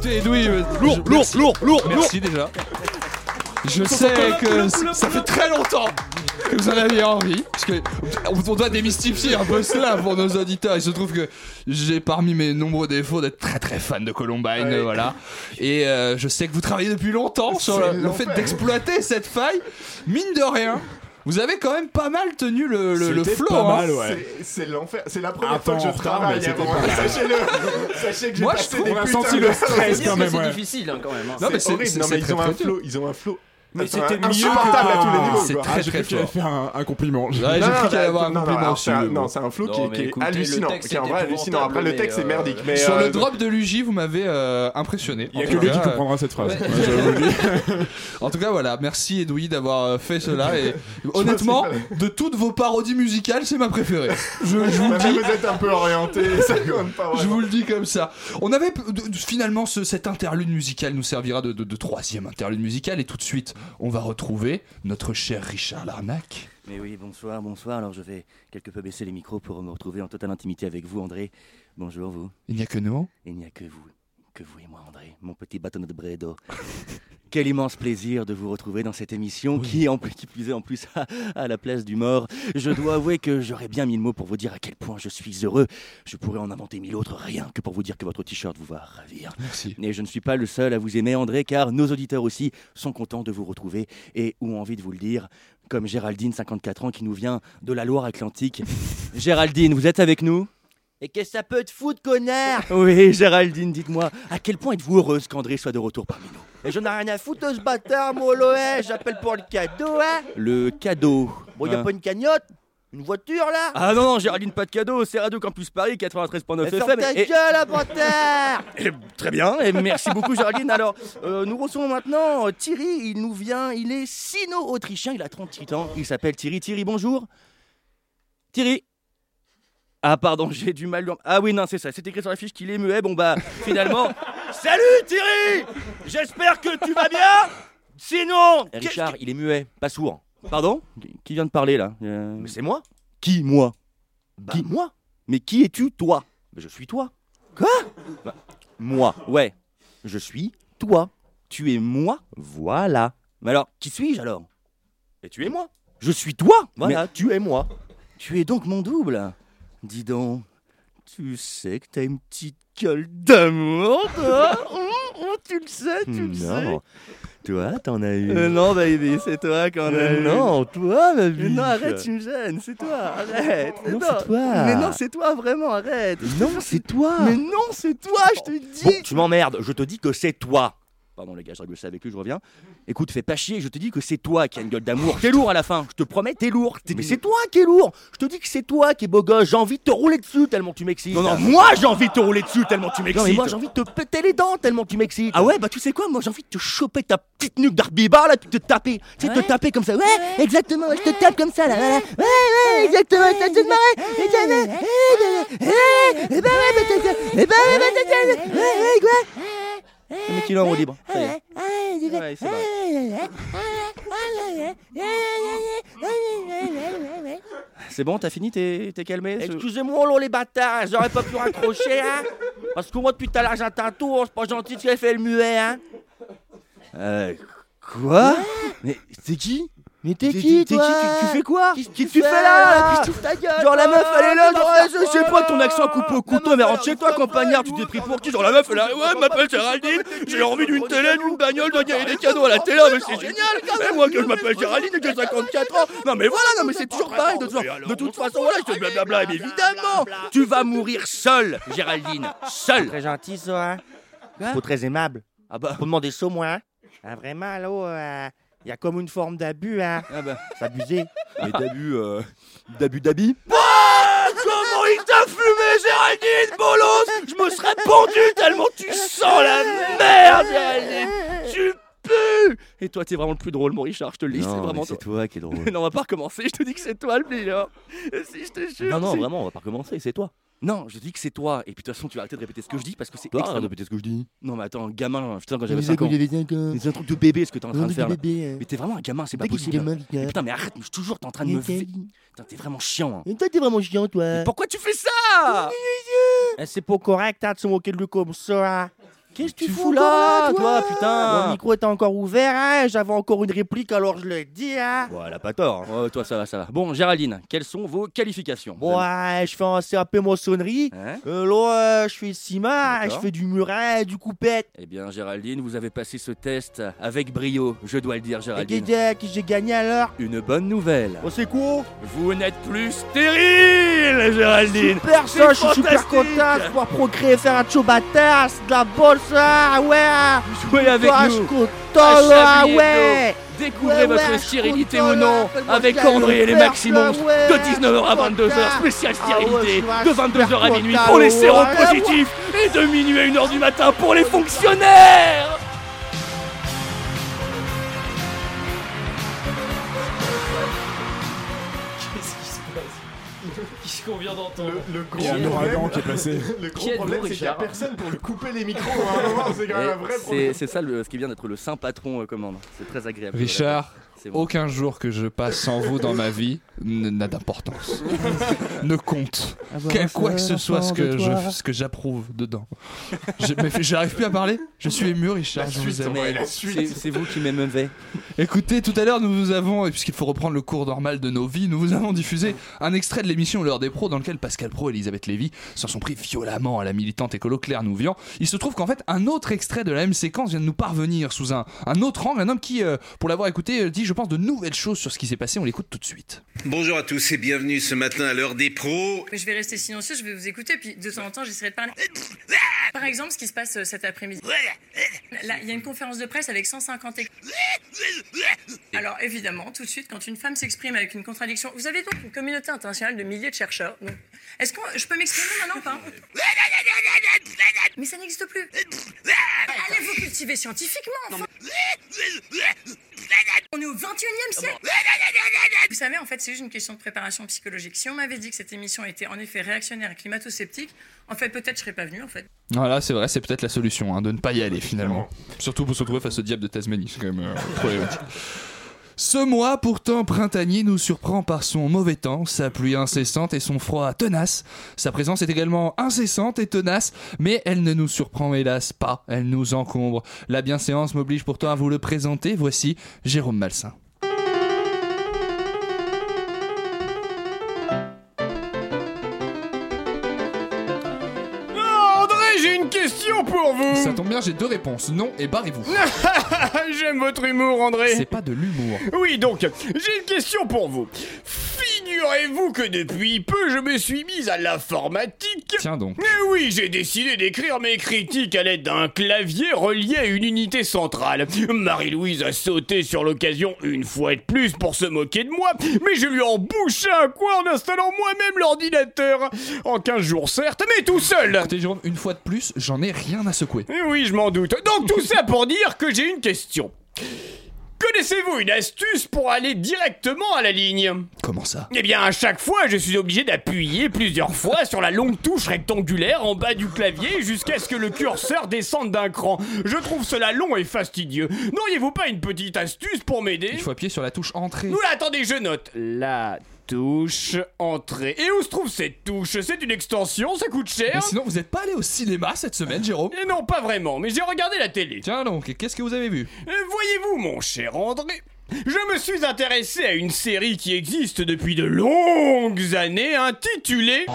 A: Écoutez, Edoui, euh,
J: Lourd, lourd, lourd, lourd,
A: Merci déjà. Je sais que ça fait très longtemps que vous en aviez envie, parce que on doit démystifier un peu cela pour nos auditeurs. Il se trouve que j'ai parmi mes nombreux défauts d'être très très fan de Columbine,
F: Ouais.
A: voilà. Et euh, je sais que vous travaillez depuis longtemps sur le, le fait d'exploiter cette faille. Mine de rien, vous avez quand même pas mal tenu le, le, le
D: C'était
A: flow.
D: pas
A: hein.
D: mal, ouais.
F: C'est- l'enfer. C'est la première fois que je travaille.
D: mais c'était
F: avant.
D: pas mal.
F: Sachez-le. Sachez que j'ai
A: Moi, je
F: passé
A: trouve-
F: des
D: on a
F: putains
D: senti
F: de
D: le stress quand même,
B: c'est difficile hein, quand même. hein.
A: Non, mais
F: C'est horrible. ils ont un flow. Ils ont un flow.
E: Mais c'était mieux
F: insupportable à tous les niveaux.
A: C'est
F: quoi.
A: très,
D: Ah, j'ai
A: très
D: cru qu'il allait
A: fort.
D: faire un, un compliment.
A: Ouais, j'ai
F: Non,
A: cru
F: non,
A: qu'il allait avoir un
F: non, non,
A: compliment
F: alors, c'est un-. Non, c'est un flow qui
B: Non,
F: est- qui
B: écoutez,
F: hallucinant. Qui est en vrai hallucinant. Après, le texte est
B: euh,
F: merdique. mais,
A: Sur
F: euh,
A: le drop de Luigi, vous m'avez euh, impressionné.
D: Il y a que
A: tout
D: lui
A: cas,
D: qui
A: euh,
D: comprendra cette phrase.
A: Ouais.
D: Ouais.
A: En tout cas, voilà, merci Edoui d'avoir euh, fait cela. Et honnêtement, de toutes vos parodies musicales, c'est ma préférée. Je, vous le dis.
F: Vous êtes un peu orienté. Ça compte pas
A: Je vous le dis comme ça. On avait finalement ce- cet interlude musical nous servira de, troisième interlude musical et tout de suite on va retrouver notre cher Richard Larnac.
J: Mais oui, bonsoir, bonsoir. Alors je vais quelque peu baisser les micros pour me retrouver en totale intimité avec vous, André. Bonjour, vous.
A: Il n'y a que nous.
J: Il n'y a que vous, que vous et moi, André, mon petit bâton de Bredo. Quel immense plaisir de vous retrouver dans cette émission qui, en plus, qui plus est en plus à, à la place du mort. Je dois avouer que j'aurais bien mille mots pour vous dire à quel point je suis heureux. Je pourrais en inventer mille autres, rien que pour vous dire que votre t-shirt vous va ravir.
A: Merci.
J: Et je ne suis pas le seul à vous aimer, André, car nos auditeurs aussi sont contents de vous retrouver et ont envie de vous le dire, comme Géraldine, 54 ans, qui nous vient de la Loire-Atlantique. Géraldine, vous êtes avec nous? Et qu'est-ce que ça peut te foutre, connard Oui, Géraldine, dites-moi, à quel point êtes-vous heureuse qu'André soit de retour parmi nous Et je n'ai rien à foutre de ce bâtard, moi, j'appelle pour le cadeau, hein Le cadeau
P: Bon, y a
J: Hein.
P: pas une cagnotte Une voiture là
J: Ah non, non, Géraldine, pas de cadeau, c'est Radio Campus Paris, 93.9
P: Mais
J: FM.
P: ferme ta
J: et-
P: gueule, bâtard
J: Eh, Très bien, et merci beaucoup Géraldine. Alors, euh, nous recevons maintenant euh, Thierry, il nous vient, il est sino-autrichien, il a 38 ans, il s'appelle Thierry. Thierry, bonjour. Thierry Ah pardon, j'ai du mal. Ah oui, non, c'est ça, c'est écrit sur la fiche qu'il est muet, bon bah, finalement... Salut Thierry J'espère que tu vas bien Sinon... Richard, il est muet, pas sourd. Pardon? Qui vient de parler là? Mais c'est moi Qui, moi? Qui, moi Mais qui es-tu, toi? Mais Je suis toi. Quoi? Bah, Moi, ouais. Je suis toi. Tu es moi, voilà. Mais alors, qui suis-je alors? Et tu es moi. Je suis toi.
P: Voilà,
J: tu es moi. Tu es donc mon double. Dis donc, tu sais que t'as une petite gueule d'amour, toi Hum, hum, Tu le sais, tu le sais.
P: Non, toi t'en as eu.
J: Euh, non, baby, c'est toi quand
P: Euh,
J: même.
P: non, toi, ma
J: Mais
P: biche.
J: non, arrête, tu me gênes, c'est toi, arrête.
P: Non, c'est toi.
J: Mais non, c'est toi, vraiment, arrête.
P: Non, c'est toi.
J: Mais non, c'est toi, je te dis. Bon, tu m'emmerdes, je te dis que c'est toi. Pardon les gars, je règle ça avec lui, je reviens. Écoute, fais pas chier, je te dis que c'est toi qui as une gueule d'amour. T'es lourd à la fin, je te promets, t'es lourd. T'es- Mais c'est toi qui es lourd. Je te dis que c'est toi qui es beau gosse. J'ai envie de te rouler dessus tellement tu m'excites. Non, non, moi j'ai envie de te rouler dessus tellement tu m'excites. Non, mais moi j'ai envie de te péter les dents tellement tu m'excites. Ah ouais, bah tu sais quoi, moi j'ai envie de te choper ta petite nuque d'arbibar là, puis de te taper. Tu sais, te taper comme ça. Ouais, exactement, je te tape comme ça là. Ouais, ouais, exactement, ça te marrer. Eh ben, eh, eh ben, ouais, il est en roue libre. Ça y est. Ouais, c'est bon, t'as fini, t'es t'es calmé ce-
P: Excusez-moi, là, les bâtards, j'aurais pas pu raccrocher, hein. Parce que moi, depuis tout à l'heure, j'entends un tour, c'est pas gentil de fait le muet, hein.
J: Euh, quoi? Mais c'est qui?
P: Mais t'es qui,
J: t'es
P: toi
J: qui Tu- tu fais quoi
P: Qu'est-ce que tu fais
J: là
P: là ta gueule
J: Genre la meuf elle est là, genre je sais pas ton accent coupe au couteau, mais rentre chez toi campagnard, tu t'es pris pour qui Genre la meuf elle est là, ouais, je m'appelle Géraldine, j'ai envie d'une télé, d'une bagnole, de gagner des cadeaux à la télé, mais c'est génial Et moi que je m'appelle Géraldine et que j'ai 54 ans. Non mais voilà, non mais c'est toujours pareil, de, toute- de toute façon voilà, je te blablabla, mais évidemment. Tu vas mourir seule, Géraldine, seule
P: Très gentil, ça, hein. Faut très aimable.
J: Ah bah,
P: Faut demander ça, moi, hein Ah, vraiment, là, il y a comme une forme d'abus, hein
J: ah bah,
P: C'est abusé.
J: Mais d'abus, euh, d'abus d'habits
C: Ah, comment il t'a fumé, Géraldine, bolos? Je me serais pendu tellement tu sens la merde, Géraldine Tu pues
J: Et toi, t'es vraiment le plus drôle, mon Richard, je te le dis, c'est
P: Non,
J: vraiment
P: mais c'est toi qui est drôle.
J: non, on va pas recommencer, je te dis que c'est toi le meilleur. Si, je te jure.
P: Non, non, vraiment, on va pas recommencer, c'est toi.
J: Non, je dis que c'est toi. Et puis de toute façon, tu vas arrêter de répéter ce que je dis parce que c'est
P: arrête de répéter ce que je dis.
J: Non, mais attends, gamin, putain, quand
P: Mais
J: j'avais
P: c'est
J: 5
P: quand
J: ans.
P: j'avais cinq ans.
J: Mais C'est un truc de bébé ce que t'es en train de faire.
P: hein.
J: Mais t'es vraiment un gamin, c'est pas possible. Mais putain, mais arrête, mais toujours t'es en train de me. Putain, t'es vraiment chiant. hein.
P: Et toi, t'es vraiment chiant, toi.
J: Mais pourquoi tu fais ça
P: Eh, C'est pas correct hein, de se moquer de lui comme ça. Qu'est-ce que tu,
J: Tu
P: fous
J: fous
P: là,
J: là,
P: toi,
J: toi, putain
P: Mon micro était encore ouvert, hein. J'avais encore une réplique, alors je le dis, hein.
J: Bon, elle a pas tort. Ouais, toi, ça va, ça va. Bon, Géraldine, quelles sont vos qualifications?
P: Ouais, je fais un CAP maçonnerie.
J: Hein?
P: Euh, là, euh, je fais ciment, je fais du muret, du coupette.
J: Eh bien, Géraldine, vous avez passé ce test avec brio, je dois le dire,
P: Et
J: Géraldine.
P: qu'est-ce que j'ai gagné alors?
J: Une bonne nouvelle.
P: Oh, c'est quoi
J: Vous n'êtes plus stérile, Géraldine.
P: Super ça, je suis super content de pouvoir procréer, faire un chobata, c'est de la bonne ça, ouais.
J: Jouez avec nous. À
P: ouais.
J: Hebdo. Découvrez votre stérilité ou non avec André et les
P: le perche,
J: Maximons
P: là, ouais.
J: de 19h à 22h,
P: Content.
J: spécial
P: Ah
J: stérilité, de 22h à minuit pour les séropositifs et de minuit à 1h du matin pour les fonctionnaires.
E: Qu'on vient d'entendre
F: Le
D: Il y a un ouragan qui est passé.
F: Le gros
E: Qui êtes-vous,
F: problème, c'est qu'il n'y a personne pour lui couper les micros. hein, à un moment, C'est quand même un
J: Et
F: vrai
J: C'est
F: problème.
J: c'est ça le- ce qui vient d'être le saint patron euh, commande. C'est très agréable.
A: Richard,
J: bon.
A: aucun jour que je passe sans vous dans ma vie n'a d'importance. ne compte. Quel- quoi que ce soit ce que je- ce que j'approuve dedans. Je- mais j'arrive plus à parler. Je suis ému, Richard. je vous aime.
J: Mais c'est c'est vous qui m'aimez.
A: Écoutez, tout à l'heure, nous vous avons, et puisqu'il faut reprendre le cours normal de nos vies, nous vous avons diffusé un extrait de l'émission L'heure des pros dans lequel Pascal Pro et Elisabeth Lévy s'en sont pris violemment à la militante écolo Claire Nouvian. Il se trouve qu'en fait, un autre extrait de la même séquence vient de nous parvenir sous un, un autre angle. Un homme qui, euh, pour l'avoir écouté, euh, dit, je pense, de nouvelles choses sur ce qui s'est passé. On l'écoute tout de suite.
K: Bonjour à tous et bienvenue ce matin à l'heure des pros.
L: Mais je vais rester silencieux, je vais vous écouter, puis de temps en temps, j'essaierai de parler. Par exemple, ce qui se passe euh, cet après-midi. Là, il y a une conférence de presse avec 150 éc- Alors, évidemment, tout de suite, quand une femme s'exprime avec une contradiction, vous avez donc une communauté internationale de milliers de chercheurs. Donc, est-ce que je peux m'exprimer maintenant ou pas? Mais ça n'existe plus. Allez vous cultiver scientifiquement. enfin. On est au 21e siècle. Vous savez, en fait, c'est juste une question de préparation psychologique. Si on m'avait dit que cette émission était en effet réactionnaire et climato-sceptique, en fait, peut-être je serais pas venu, en fait.
A: Voilà, c'est vrai, c'est peut-être la solution, hein, de ne pas y aller finalement. Surtout pour se retrouver face au diable de Tasmanie, c'est quand même euh, problématique. Ce mois, pourtant printanier, nous surprend par son mauvais temps, sa pluie incessante et son froid tenace. Sa présence est également incessante et tenace, mais elle ne nous surprend hélas pas, elle nous encombre. La bienséance m'oblige pourtant à vous le présenter, voici Jérôme Malsain. Ça tombe bien, j'ai deux réponses, non et barrez-vous.
G: J'aime votre humour, André.
A: C'est pas de l'humour.
G: Oui, donc, j'ai une question pour vous. Figurez-vous que depuis peu, je me suis mise à l'informatique.
A: Tiens donc.
G: Eh oui, j'ai décidé d'écrire mes critiques à l'aide d'un clavier relié à une unité centrale. Marie-Louise a sauté sur l'occasion une fois de plus pour se moquer de moi, mais je lui ai embouché un coin en installant moi-même l'ordinateur. En 15 jours certes, mais tout seul.
A: Écoutez Jérôme, une fois de plus, j'en ai rien à secouer.
G: Eh Oui, je m'en doute. Donc tout ça pour dire que j'ai une question. Connaissez-vous une astuce pour aller directement à la ligne
A: Comment ça?
G: Eh bien, à chaque fois, je suis obligé d'appuyer plusieurs fois sur la longue touche rectangulaire en bas du clavier jusqu'à ce que le curseur descende d'un cran. Je trouve cela long et fastidieux. N'auriez-vous pas une petite astuce pour m'aider?
A: Il faut appuyer sur la touche entrée.
G: Oula, attendez, je note. La touche entrée. Et où se trouve cette touche? C'est une extension, ça coûte cher
A: Mais sinon, vous êtes pas allé au cinéma cette semaine, Jérôme?
G: Eh non, pas vraiment, mais j'ai regardé la télé.
A: Tiens donc, et qu'est-ce que vous avez vu?
G: Euh, Voyez-vous, mon cher André, je me suis intéressé à une série qui existe depuis de longues années, intitulée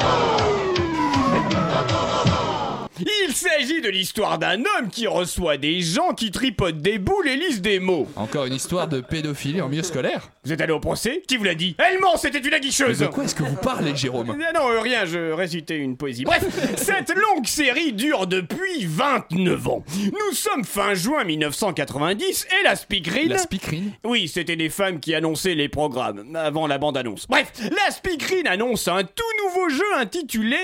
G: Il s'agit de l'histoire d'un homme qui reçoit des gens qui tripotent des boules et lisent des mots.
A: Encore une histoire de pédophilie en milieu scolaire?
G: Vous êtes allé au procès? Qui vous l'a dit? Elle ment, c'était une
A: Mais
G: aguicheuse
A: de quoi est-ce que vous parlez, Jérôme?
G: Ah Non, euh, rien, je récitais une poésie. Bref, cette longue série dure depuis 29 ans. Nous sommes fin juin 1990 et la speakerine...
A: La speakerine?
G: Oui, c'était des femmes qui annonçaient les programmes avant la bande-annonce. Bref, la speakerine annonce un tout nouveau jeu intitulé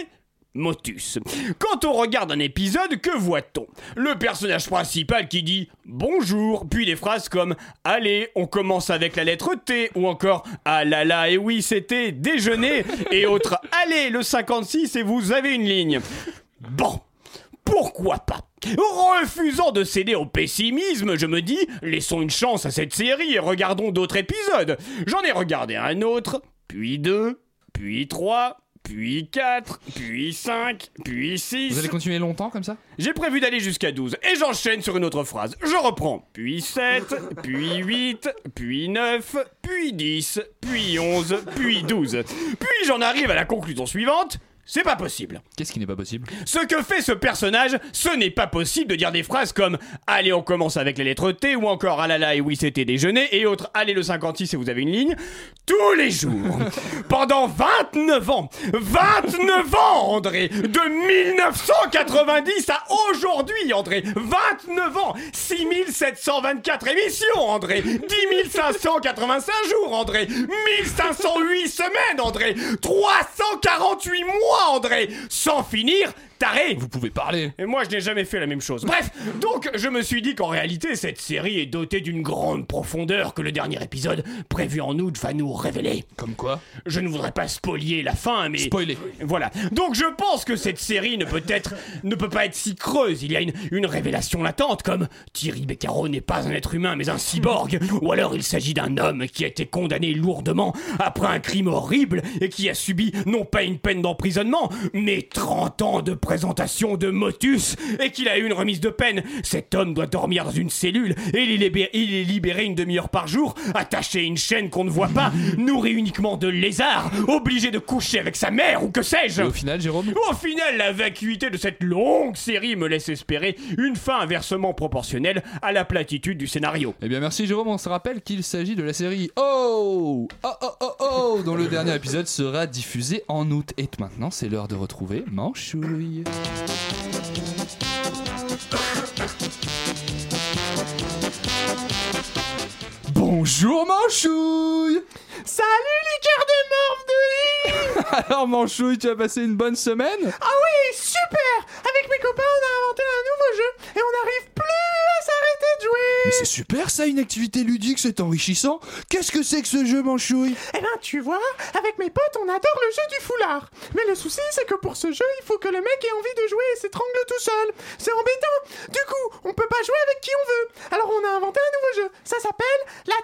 G: Motus. Quand on regarde un épisode, que voit-on? Le personnage principal qui dit bonjour, puis des phrases comme allez, on commence avec la lettre T, ou encore ah là là, et oui, c'était déjeuner, et autres allez, le 56 et vous avez une ligne. Bon, pourquoi pas? Refusant de céder au pessimisme, je me dis, laissons une chance à cette série et regardons d'autres épisodes. J'en ai regardé un autre, puis deux, puis trois, puis 4, puis 5, puis 6.
A: Vous allez continuer longtemps comme ça?
G: J'ai prévu d'aller jusqu'à 12 et j'enchaîne sur une autre phrase. Je reprends. Puis 7, puis 8, puis 9, puis 10, puis 11, puis 12. Puis j'en arrive à la conclusion suivante. C'est pas possible.
A: Qu'est-ce qui n'est pas possible?
G: Ce que fait ce personnage, ce n'est pas possible de dire des phrases comme Allez, on commence avec la lettre T ou encore Ah là là, et oui, c'était déjeuner et autres Allez, le 56 et vous avez une ligne tous les jours. Pendant 29 ans. 29 ans, André De 1990 à aujourd'hui, André 29 ans 6724 émissions, André 10 585 jours, André 1508 semaines, André 348 mois, André Sans finir, taré
A: Vous pouvez parler
G: et moi, je n'ai jamais fait la même chose. Bref, donc je me suis dit qu'en réalité, cette série est dotée d'une grande profondeur que le dernier épisode, prévu en août, va nous révéler.
A: Comme quoi
G: Je ne voudrais pas spolier la fin, mais...
A: Spoiler.
G: Voilà. Donc je pense que cette série ne peut être, ne peut pas être si creuse. Il y a une, une révélation latente, comme Thierry Beccaro n'est pas un être humain, mais un cyborg. Ou alors il s'agit d'un homme qui a été condamné lourdement après un crime horrible et qui a subi non pas une peine d'emprisonnement, mais 30 ans de présentation de motus et qu'il a eu une remise de peine. Cet homme doit dormir dans une cellule et il est libéré, il est libéré une demi-heure par jour, attaché à une chaîne qu'on ne voit pas, nourri uniquement de lézards, obligé de coucher avec sa mère ou que sais-je.
A: Et au final, Jérôme
G: Au final, la vacuité de cette longue série me laisse espérer une fin inversement proportionnelle à la platitude du scénario.
A: Eh bien merci Jérôme, on se rappelle qu'il s'agit de la série Oh Oh Oh Oh Oh dont le dernier épisode sera diffusé en août. Et maintenant c'est l'heure de retrouver Manchouille. Bonjour Manchouille
U: Salut les cœurs de morve de
A: Alors Manchouille, tu as passé une bonne semaine?
U: Ah oui, super Avec mes copains, on a inventé un nouveau jeu et on n'arrive plus à s'arrêter de jouer
A: Mais c'est super ça, une activité ludique, c'est enrichissant Qu'est-ce que c'est que ce jeu Manchouille?
U: Eh ben, tu vois, avec mes potes, on adore le jeu du foulard. Mais le souci, c'est que pour ce jeu, il faut que le mec ait envie de jouer et s'étrangle tout seul. C'est embêtant. Du coup, on peut pas jouer avec qui on veut. Alors, on a inventé un nouveau jeu. Ça s'appelle La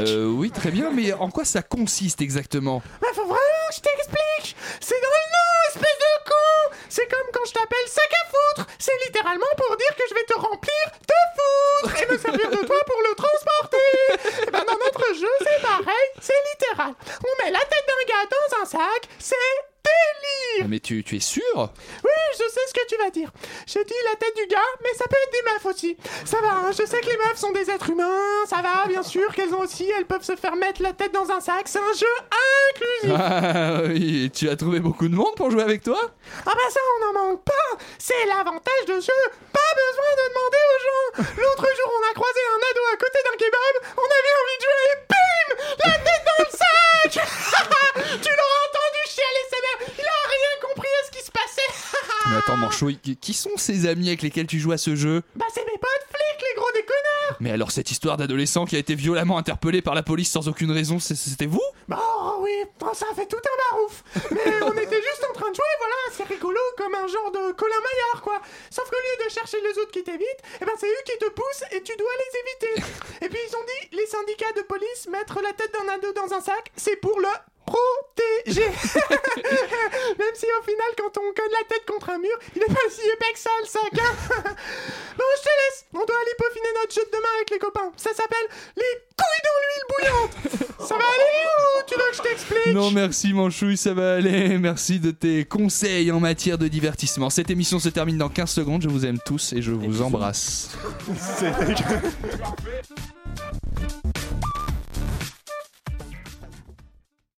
A: Euh oui, très bien, mais en quoi ça consiste exactement
U: Bah, faut vraiment que je t'explique. C'est dans le nom, espèce de con. C'est comme quand je t'appelle sac à foutre. C'est littéralement pour dire que je vais te remplir de foutre et me servir de toi pour le transporter. Et ben, dans notre jeu, c'est pareil. C'est littéral. On met la tête d'un gars dans un sac. C'est délire.
A: Mais tu, tu es sûr
U: Oui, je sais ce que tu vas dire. J'ai dit la tête du gars, mais ça peut être des meufs aussi. Ça va, hein, je sais que les meufs sont des êtres humains. Ça va, bien sûr qu'elles ont aussi, elles peuvent se faire mettre la tête dans un sac. C'est un jeu inclusif.
A: Ah oui, tu as trouvé beaucoup de monde pour jouer avec toi
U: Ah bah ça, on n'en manque pas C'est l'avantage de ce jeu Pas besoin de demander aux gens L'autre jour, on a croisé un ado à côté d'un kebab, on avait envie de jouer, et bim La tête dans le sac Tu l'auras sa mère. Il a rien compris à ce qui se passait.
A: Mais attends Manchouille, qui- qui sont ces amis avec lesquels tu joues à ce jeu?
U: Bah c'est mes potes flics, les gros déconneurs
A: Mais alors cette histoire d'adolescent qui a été violemment interpellé par la police sans aucune raison, c'était vous?
U: Bah oh, oui, oh, ça a fait tout un barouf. Mais on était juste en train de jouer, voilà, c'est rigolo, comme un genre de Colin Maillard, quoi. Sauf qu'au lieu de chercher les autres qui t'évitent, eh ben c'est eux qui te poussent et tu dois les éviter. Et puis ils ont dit, les syndicats de police, mettre la tête d'un ado dans un sac, c'est pour le protégé. Même si au final, quand on cogne la tête contre un mur, il est pas si épais que ça, le sac. hein. bon, je te laisse. On doit aller peaufiner notre jeu de demain avec les copains. Ça s'appelle les couilles dans l'huile bouillante. Ça va aller ou tu veux que je t'explique?
A: Non merci Manchouille, ça va aller. Merci de tes conseils en matière de divertissement. Cette émission se termine dans 15 secondes. Je vous aime tous et je vous embrasse.
F: C'est-